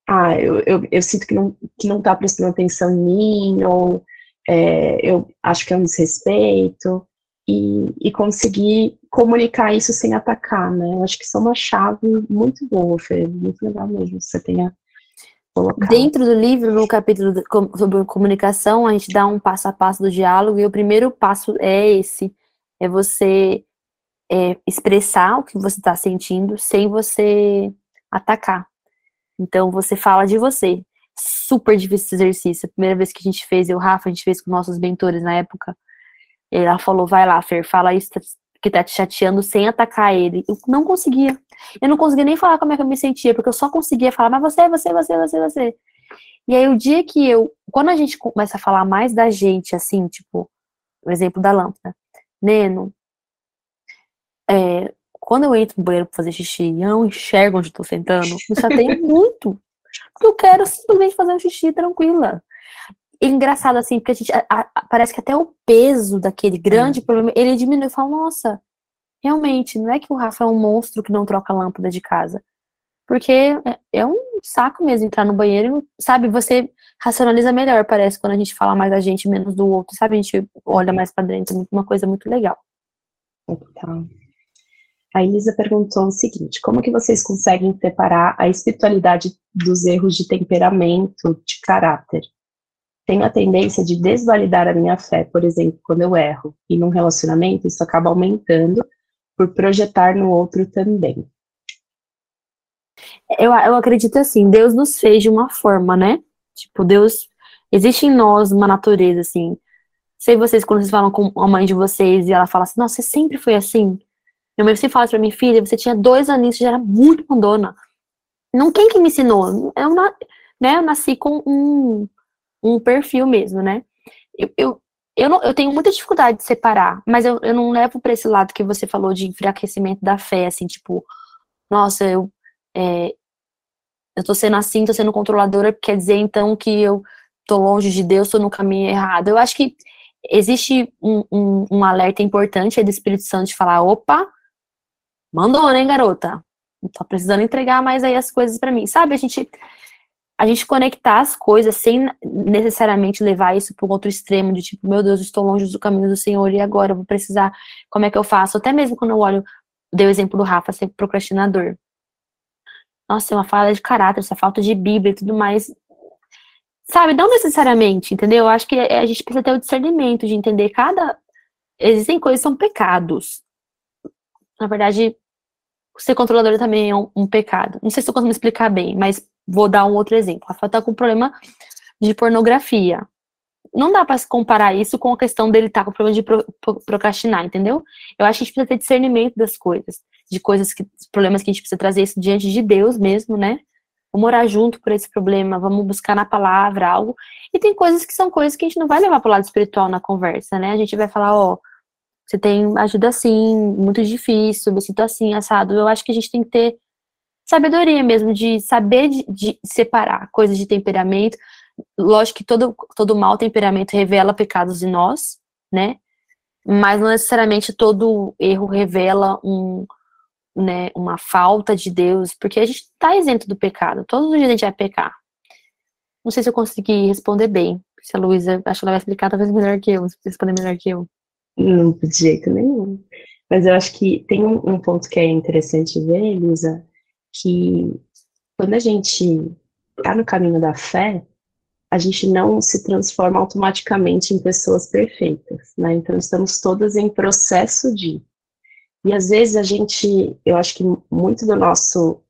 ah, eu, eu, eu, sinto que não que não está prestando atenção em mim, ou é, eu acho que é um desrespeito, e, e conseguir comunicar isso sem atacar, né? Eu acho que isso é uma chave muito boa, Fê, muito legal mesmo, você tenha colocado. Dentro do livro, no capítulo sobre comunicação, a gente dá um passo a passo do diálogo, e o primeiro passo é esse, é você é, expressar o que você está sentindo sem você atacar. Então, você fala de você. Super difícil esse exercício. A primeira vez que a gente fez, eu Rafa, a gente fez com nossos mentores na época, ela falou, vai lá, Fer, fala isso que tá te chateando sem atacar ele. Eu não conseguia. Eu não conseguia nem falar como é que eu me sentia, porque eu só conseguia falar, mas você, você, você, você, você. E aí o dia que eu, quando a gente começa a falar mais da gente, assim, tipo, o exemplo da lâmpada, Neno, é, quando eu entro no banheiro pra fazer xixi e eu não enxergo onde eu tô sentando, me chateia muito. Porque eu quero simplesmente fazer um xixi tranquila engraçado, assim, porque a gente a, a, parece que até o peso daquele grande é. problema, ele diminui e fala, nossa, realmente, não é que o Rafa é um monstro que não troca lâmpada de casa. Porque é, é um saco mesmo entrar no banheiro, sabe? Você racionaliza melhor, parece, quando a gente fala mais da gente, menos do outro, sabe? A gente olha mais para dentro, uma coisa muito legal. Total. A Elisa perguntou o seguinte: como que vocês conseguem separar a espiritualidade dos erros de temperamento, de caráter? tenho a tendência de desvalidar a minha fé, por exemplo, quando eu erro. E num relacionamento, isso acaba aumentando por projetar no outro também. Eu, eu acredito assim, Deus nos fez de uma forma, né? Tipo, Deus. Existe em nós uma natureza, assim. Sei vocês, quando vocês falam com a mãe de vocês e ela fala assim, nossa, você sempre foi assim. Minha mãe sempre fala pra minha filha, você tinha dois aninhos, você já era muito mandona. Não quem que me ensinou? Eu, né, eu nasci com um, um perfil mesmo, né? Eu, eu, eu, não, eu tenho muita dificuldade de separar, mas eu, eu não levo para esse lado que você falou de enfraquecimento da fé, assim, tipo, nossa, eu, é, eu tô sendo assim, tô sendo controladora, quer dizer então que eu tô longe de Deus, tô no caminho errado. Eu acho que existe um, um, um alerta importante aí do Espírito Santo de falar, opa, mandou, né, garota? Tô precisando entregar mais aí as coisas para mim. Sabe, a gente a gente conectar as coisas sem necessariamente levar isso para um outro extremo, de tipo, meu Deus, estou longe do caminho do Senhor e agora eu vou precisar, como é que eu faço? Até mesmo quando eu olho, dei o exemplo do Rafa, ser procrastinador. Nossa, é uma falta de caráter, essa falta de Bíblia e tudo mais. Sabe, não necessariamente, entendeu? Eu acho que a gente precisa ter o discernimento de entender cada. Existem coisas que são pecados. Na verdade, ser controlador também é um, um pecado. Não sei se eu consigo me explicar bem, mas Vou dar um outro exemplo. A Rafa tá com problema de pornografia. não dá para se comparar isso com a questão dele estar tá com problema de pro, pro, procrastinar, entendeu? Eu acho que a gente precisa ter discernimento das coisas, de coisas que, problemas que a gente precisa trazer isso diante de Deus mesmo, né? Vamos orar junto por esse problema, vamos buscar na palavra algo. E tem coisas que são coisas que a gente não vai levar para o lado espiritual na conversa, né? A gente vai falar, ó, oh, você tem ajuda assim, muito difícil, me sinto assim, assado. Eu acho que a gente tem que ter sabedoria mesmo, de saber de, de separar coisas de temperamento. Lógico que todo, todo mau temperamento revela pecados em nós, né? Mas não necessariamente todo erro revela um, né, uma falta de Deus, porque a gente está isento do pecado. Todos os dias a gente vai pecar. Não sei se eu consegui responder bem. Se a Luísa, acho que ela vai explicar talvez melhor que eu, responder melhor que eu. Não, de jeito nenhum. Mas eu acho que tem um, um ponto que é interessante ver, Elisa, que quando a gente está no caminho da fé, a gente não se transforma automaticamente em pessoas perfeitas, né? Então estamos todas em processo de. E às vezes a gente, eu acho que muito do nosso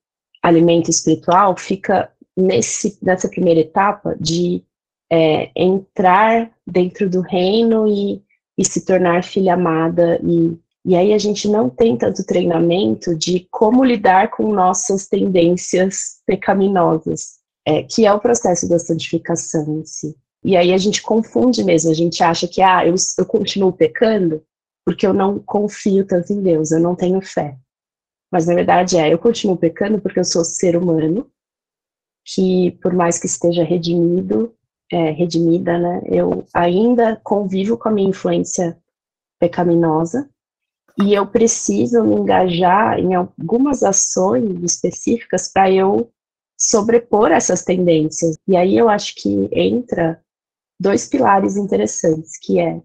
alimento espiritual fica nesse, nessa primeira etapa de é, entrar dentro do reino e e se tornar filha amada e e aí a gente não tem tanto treinamento de como lidar com nossas tendências pecaminosas, é, que é o processo da santificação em si. E aí a gente confunde mesmo, a gente acha que, ah, eu, eu continuo pecando porque eu não confio tanto em Deus, eu não tenho fé. Mas na verdade é, eu continuo pecando porque eu sou ser humano, que por mais que esteja redimido, é, redimida, né, eu ainda convivo com a minha influência pecaminosa e eu preciso me engajar em algumas ações específicas para eu sobrepor essas tendências. E aí eu acho que entra dois pilares interessantes, que é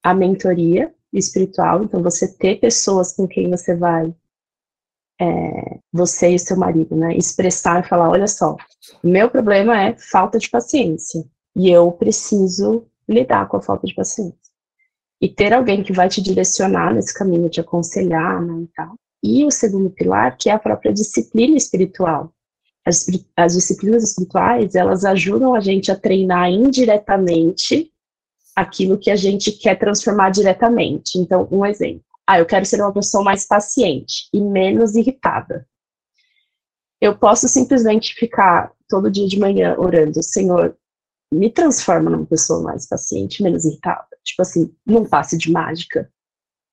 a mentoria espiritual, então você ter pessoas com quem você vai é, você e seu marido, né, expressar e falar, olha só, meu problema é falta de paciência. E eu preciso lidar com a falta de paciência. E ter alguém que vai te direcionar nesse caminho, te aconselhar, né, e tal. E o segundo pilar, que é a própria disciplina espiritual. As, as disciplinas espirituais, elas ajudam a gente a treinar indiretamente aquilo que a gente quer transformar diretamente. Então, um exemplo. Ah, eu quero ser uma pessoa mais paciente e menos irritada. Eu posso simplesmente ficar todo dia de manhã orando, Senhor, me transforma numa pessoa mais paciente, menos irritada. Tipo assim, num passe de mágica.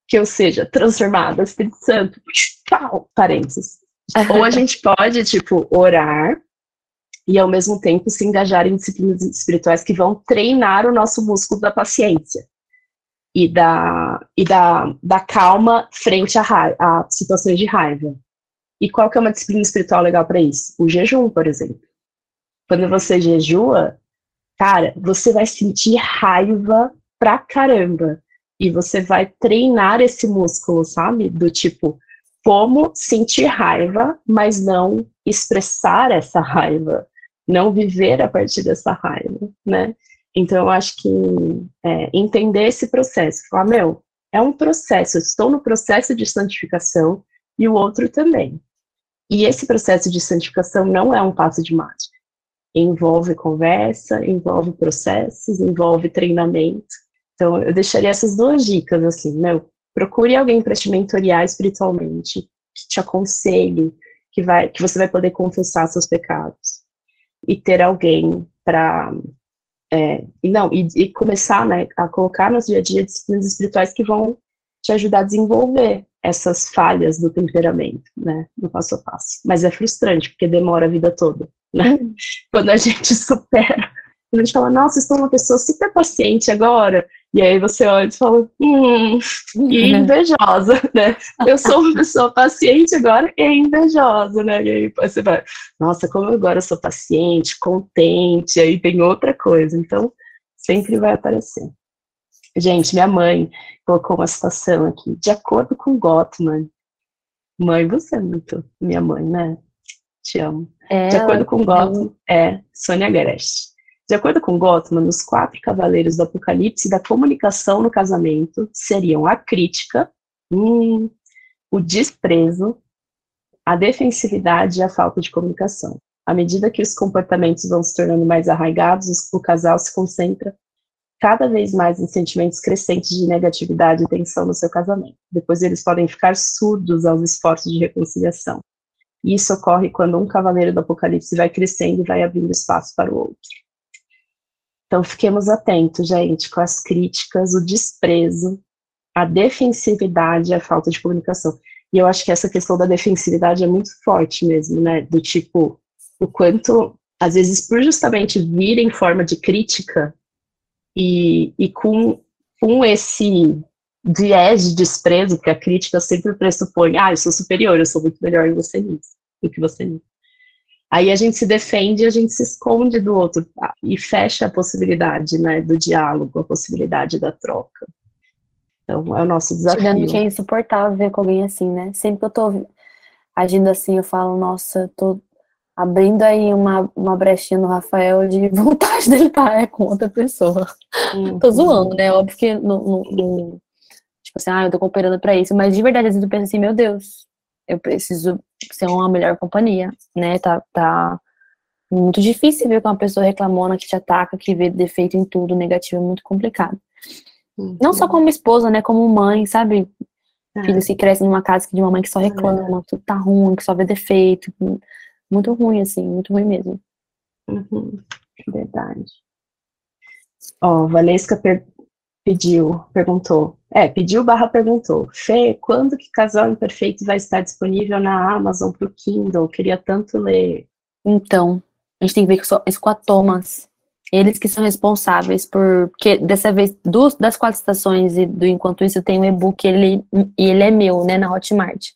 Que eu seja transformada, Espírito Santo, pau, parênteses. Ou a gente pode, tipo, orar e ao mesmo tempo se engajar em disciplinas espirituais que vão treinar o nosso músculo da paciência e da, e da, da calma frente a, a situações de raiva. E qual que é uma disciplina espiritual legal para isso? O jejum, por exemplo. Quando você jejua, cara, você vai sentir raiva pra caramba. E você vai treinar esse músculo, sabe? Do tipo, como sentir raiva, mas não expressar essa raiva, não viver a partir dessa raiva, né? Então, eu acho que é, entender esse processo, falar, meu, é um processo, eu estou no processo de santificação e o outro também. E esse processo de santificação não é um passo de mágica envolve conversa, envolve processos, envolve treinamento. Então, eu deixaria essas duas dicas, assim, né? Procure alguém para te mentorear espiritualmente, que te aconselhe, que, vai, que você vai poder confessar seus pecados. E ter alguém para. É, e não, e, e, começar né, a colocar no dia a dia disciplinas espirituais que vão te ajudar a desenvolver essas falhas do temperamento, né, no passo a passo. Mas é frustrante, porque demora a vida toda né? Quando a gente supera, a gente fala, nossa, estou uma pessoa super paciente agora. E aí você olha e fala, hum, e invejosa, né? Eu sou uma pessoa paciente agora e invejosa, né? E aí você vai, nossa, como agora eu sou paciente, contente, aí tem outra coisa. Então, sempre vai aparecer. Gente, minha mãe colocou uma situação aqui, de acordo com Gottman. Mãe, você é muito minha mãe, né? Te amo. É, de acordo com Gottman, é Sônia Gerest. De acordo com Gottman, os quatro cavaleiros do Apocalipse da comunicação no casamento seriam a crítica, hum, o desprezo, a defensividade e a falta de comunicação. À medida que os comportamentos vão se tornando mais arraigados, o casal se concentra cada vez mais em sentimentos crescentes de negatividade e tensão no seu casamento. Depois eles podem ficar surdos aos esforços de reconciliação. Isso ocorre quando um cavaleiro do Apocalipse vai crescendo e vai abrindo espaço para o outro. Então fiquemos atentos, gente, com as críticas, o desprezo, a defensividade a falta de comunicação. E eu acho que essa questão da defensividade é muito forte mesmo, né? Do tipo, o quanto, às vezes, por justamente vir em forma de crítica, e, e com, com esse viés de desprezo que a crítica sempre pressupõe, ah, eu sou superior, eu sou muito melhor você do que você nisso. Aí a gente se defende, a gente se esconde do outro e fecha a possibilidade, né, do diálogo, a possibilidade da troca. Então é o nosso desafio. Tirando que é insuportável ver com alguém assim, né? Sempre que eu tô agindo assim, eu falo, nossa, tô abrindo aí uma, uma brechinha no Rafael de vontade dele estar com outra pessoa. Uhum. tô zoando, né? Óbvio que no, tipo assim, ah, eu tô cooperando pra isso, mas de verdade, às vezes eu penso assim, meu Deus, eu preciso ser uma melhor companhia, né? Tá, tá muito difícil ver com uma pessoa reclamona que te ataca, que vê defeito em tudo, negativo, é muito complicado. Uhum. Não só como esposa, né? Como mãe, sabe? É. Filhos que crescem numa casa de uma mãe que só reclama, é. tudo tá ruim, que só vê defeito, muito ruim, assim, muito ruim mesmo. Uhum, verdade. Ó, oh, Valesca per pediu, perguntou. É, pediu barra perguntou. Fê, quando que Casal Imperfeito vai estar disponível na Amazon para o Kindle? Queria tanto ler. Então, a gente tem que ver com a Thomas. Eles que são responsáveis por. Porque dessa vez, do, das quatro estações e do Enquanto Isso, tem um e-book ele, e ele é meu, né, na Hotmart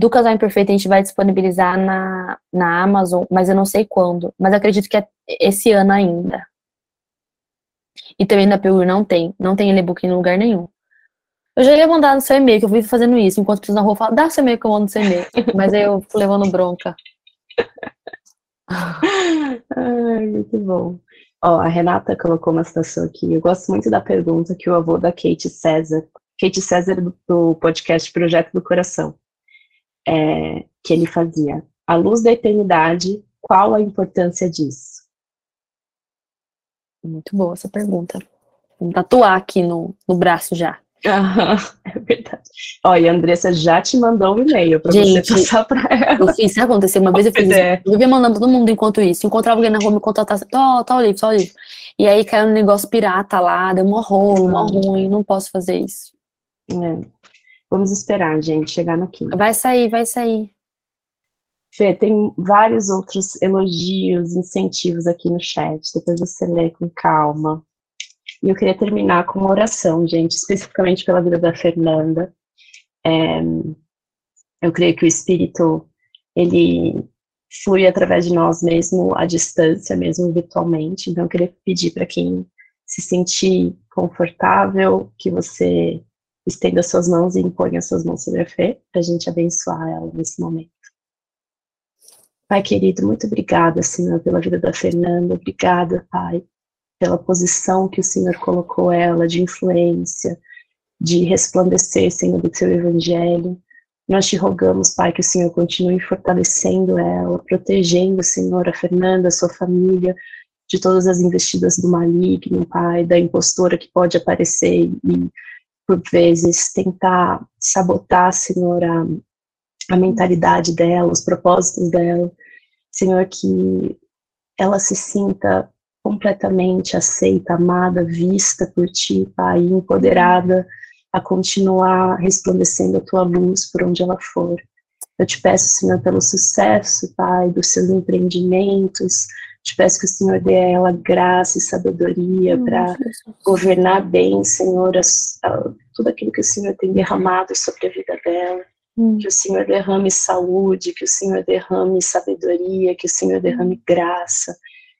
do Casal Imperfeito a gente vai disponibilizar na, na Amazon, mas eu não sei quando. Mas acredito que é esse ano ainda. E também na PUR não tem. Não tem e-book em lugar nenhum. Eu já ia mandar no seu e-mail, que eu fui fazendo isso. Enquanto pessoas na rua falam, dá seu e-mail que eu mando no seu e-mail. mas aí eu fico levando bronca. Ai, muito bom. Ó, a Renata colocou uma citação aqui. Eu gosto muito da pergunta que o avô da Kate César, Kate César do, do podcast Projeto do Coração, é, que ele fazia. A luz da eternidade, qual a importância disso? Muito boa essa pergunta. Vou tatuar aqui no, no braço já. é verdade. Olha, a Andressa já te mandou um e-mail para você passar para ela. Eu fiz, sabe aconteceu? Uma vez eu fiz é. eu via mandando todo mundo enquanto isso. Encontrava alguém na rua, me contratasse, tá, tá o livro, tá o livro. E aí caiu um negócio pirata lá, deu um rolo, mó ruim, não posso fazer isso. É. Vamos esperar, gente, chegar no quinto. Vai sair, vai sair. Fê, tem vários outros elogios, incentivos aqui no chat. Depois você lê com calma. E eu queria terminar com uma oração, gente, especificamente pela vida da Fernanda. É, eu creio que o Espírito, ele flui através de nós mesmo à distância, mesmo virtualmente. Então, eu queria pedir para quem se sentir confortável, que você estenda suas mãos e imponha suas mãos sobre a fé, para a gente abençoar ela nesse momento. Pai querido, muito obrigada, Senhor, pela vida da Fernanda, obrigada, Pai, pela posição que o Senhor colocou ela de influência, de resplandecer, Senhor, do teu evangelho. Nós te rogamos, Pai, que o Senhor continue fortalecendo ela, protegendo, Senhor, a Fernanda, a sua família, de todas as investidas do maligno, Pai, da impostora que pode aparecer e por vezes, tentar sabotar, Senhor, a, a mentalidade dela, os propósitos dela. Senhor, que ela se sinta completamente aceita, amada, vista por Ti, Pai, empoderada a continuar resplandecendo a Tua luz por onde ela for. Eu te peço, Senhor, pelo sucesso, Pai, dos seus empreendimentos, te peço que o Senhor dê a ela graça e sabedoria para governar bem, Senhor, a, tudo aquilo que o Senhor tem derramado sobre a vida dela. Hum. Que o Senhor derrame saúde, que o Senhor derrame sabedoria, que o Senhor derrame hum. graça,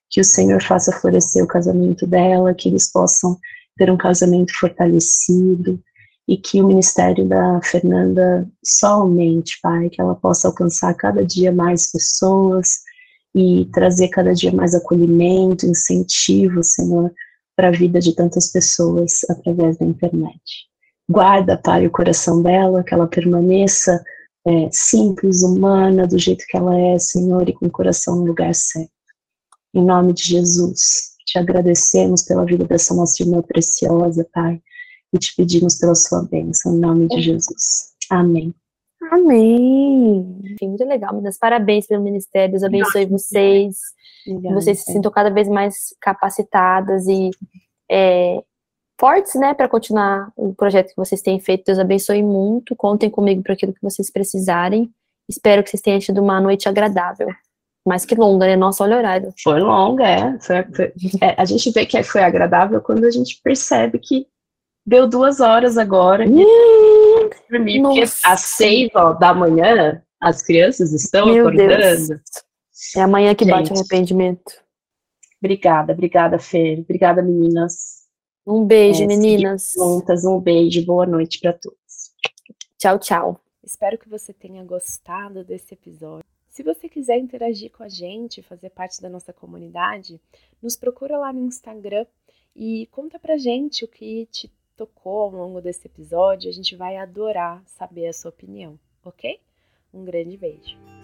que o Senhor faça florescer o casamento dela, que eles possam ter um casamento fortalecido e que o ministério da Fernanda só aumente, Pai, que ela possa alcançar cada dia mais pessoas, e trazer cada dia mais acolhimento, incentivo, Senhor, para a vida de tantas pessoas através da internet. Guarda, Pai, o coração dela, que ela permaneça é, simples, humana, do jeito que ela é, Senhor, e com o coração no lugar certo. Em nome de Jesus. Te agradecemos pela vida dessa nossa irmã preciosa, Pai, e te pedimos pela sua bênção, em nome de Jesus. Amém. Amém. Muito legal, meninas. Parabéns pelo ministério. Deus abençoe vocês. Obrigada, vocês se sintam cada vez mais capacitadas e é, fortes, né, para continuar o projeto que vocês têm feito. Deus abençoe muito. Contem comigo para aquilo que vocês precisarem. Espero que vocês tenham tido uma noite agradável. Mais que longa, né? Nossa, olha o horário. Foi longa, é. É. A gente vê que foi agradável quando a gente percebe que deu duas horas agora. Hum, dormir, porque às seis ó, da manhã as crianças estão Meu acordando. Deus. É amanhã que gente, bate o arrependimento. Obrigada, obrigada, Fer. Obrigada, meninas. Um beijo, é, meninas. Juntas, um beijo, boa noite para todos. Tchau, tchau. Espero que você tenha gostado desse episódio. Se você quiser interagir com a gente, fazer parte da nossa comunidade, nos procura lá no Instagram e conta pra gente o que te tocou ao longo desse episódio. A gente vai adorar saber a sua opinião, ok? Um grande beijo.